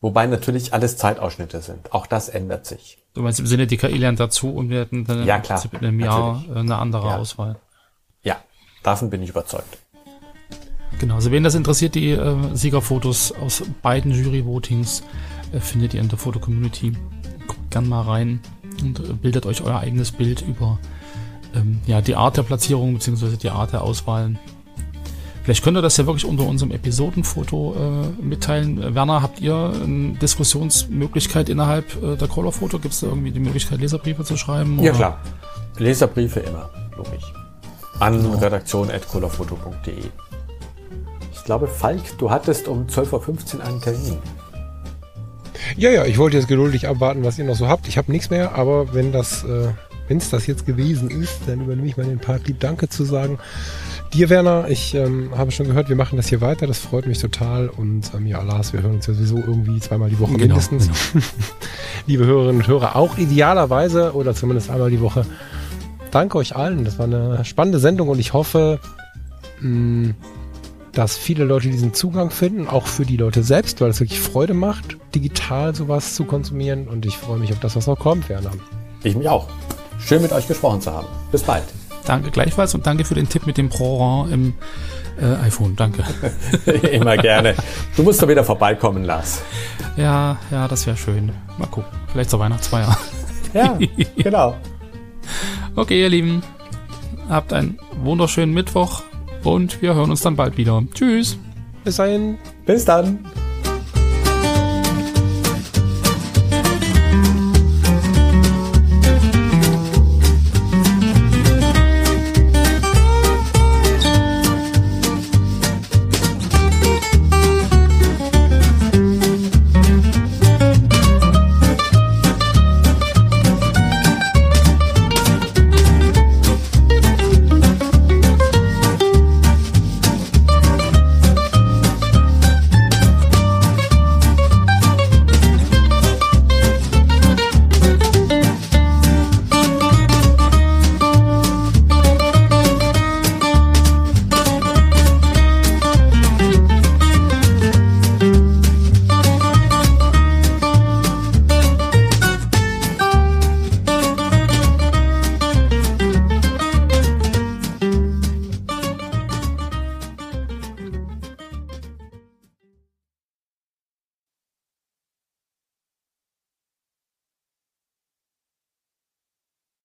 Wobei natürlich alles Zeitausschnitte sind. Auch das ändert sich. Du meinst im Sinne, die KI lernt dazu und wir hätten dann ja, klar, in einem Jahr natürlich. eine andere ja. Auswahl. Ja, davon bin ich überzeugt. Genau, also wen das interessiert, die äh, Siegerfotos aus beiden Jury-Votings äh, findet ihr in der Foto-Community. Guckt gern mal rein und äh, bildet euch euer eigenes Bild über ähm, ja, die Art der Platzierung bzw. die Art der Auswahlen Vielleicht könnt ihr das ja wirklich unter unserem Episodenfoto äh, mitteilen. Werner, habt ihr eine Diskussionsmöglichkeit innerhalb äh, der Caller-Foto? Gibt es da irgendwie die Möglichkeit, Leserbriefe zu schreiben? Oder? Ja, klar. Leserbriefe immer, logisch. An genau. redaktion.colorfoto.de. Ich glaube, Falk, du hattest um 12.15 Uhr einen Termin. Ja, ja, ich wollte jetzt geduldig abwarten, was ihr noch so habt. Ich habe nichts mehr, aber wenn das, äh, wenn es das jetzt gewesen ist, dann übernehme ich mal den Part, lieb Danke zu sagen dir, Werner. Ich ähm, habe schon gehört, wir machen das hier weiter. Das freut mich total. Und ähm, ja, Lars, wir hören uns ja sowieso irgendwie zweimal die Woche genau, mindestens. Genau. Liebe Hörerinnen und Hörer, auch idealerweise oder zumindest einmal die Woche. Danke euch allen. Das war eine spannende Sendung und ich hoffe, mh, dass viele Leute diesen Zugang finden, auch für die Leute selbst, weil es wirklich Freude macht, digital sowas zu konsumieren. Und ich freue mich auf das, was noch kommt, Werner. Ich mich auch. Schön mit euch gesprochen zu haben. Bis bald. Danke gleichfalls und danke für den Tipp mit dem Pro im äh, iPhone. Danke. Immer gerne. Du musst doch wieder vorbeikommen, Lars. Ja, ja, das wäre schön. Mal gucken. Vielleicht zur Weihnachtsfeier. Ja, genau. Okay, ihr Lieben. Habt einen wunderschönen Mittwoch und wir hören uns dann bald wieder. Tschüss. Bis dahin. Bis dann.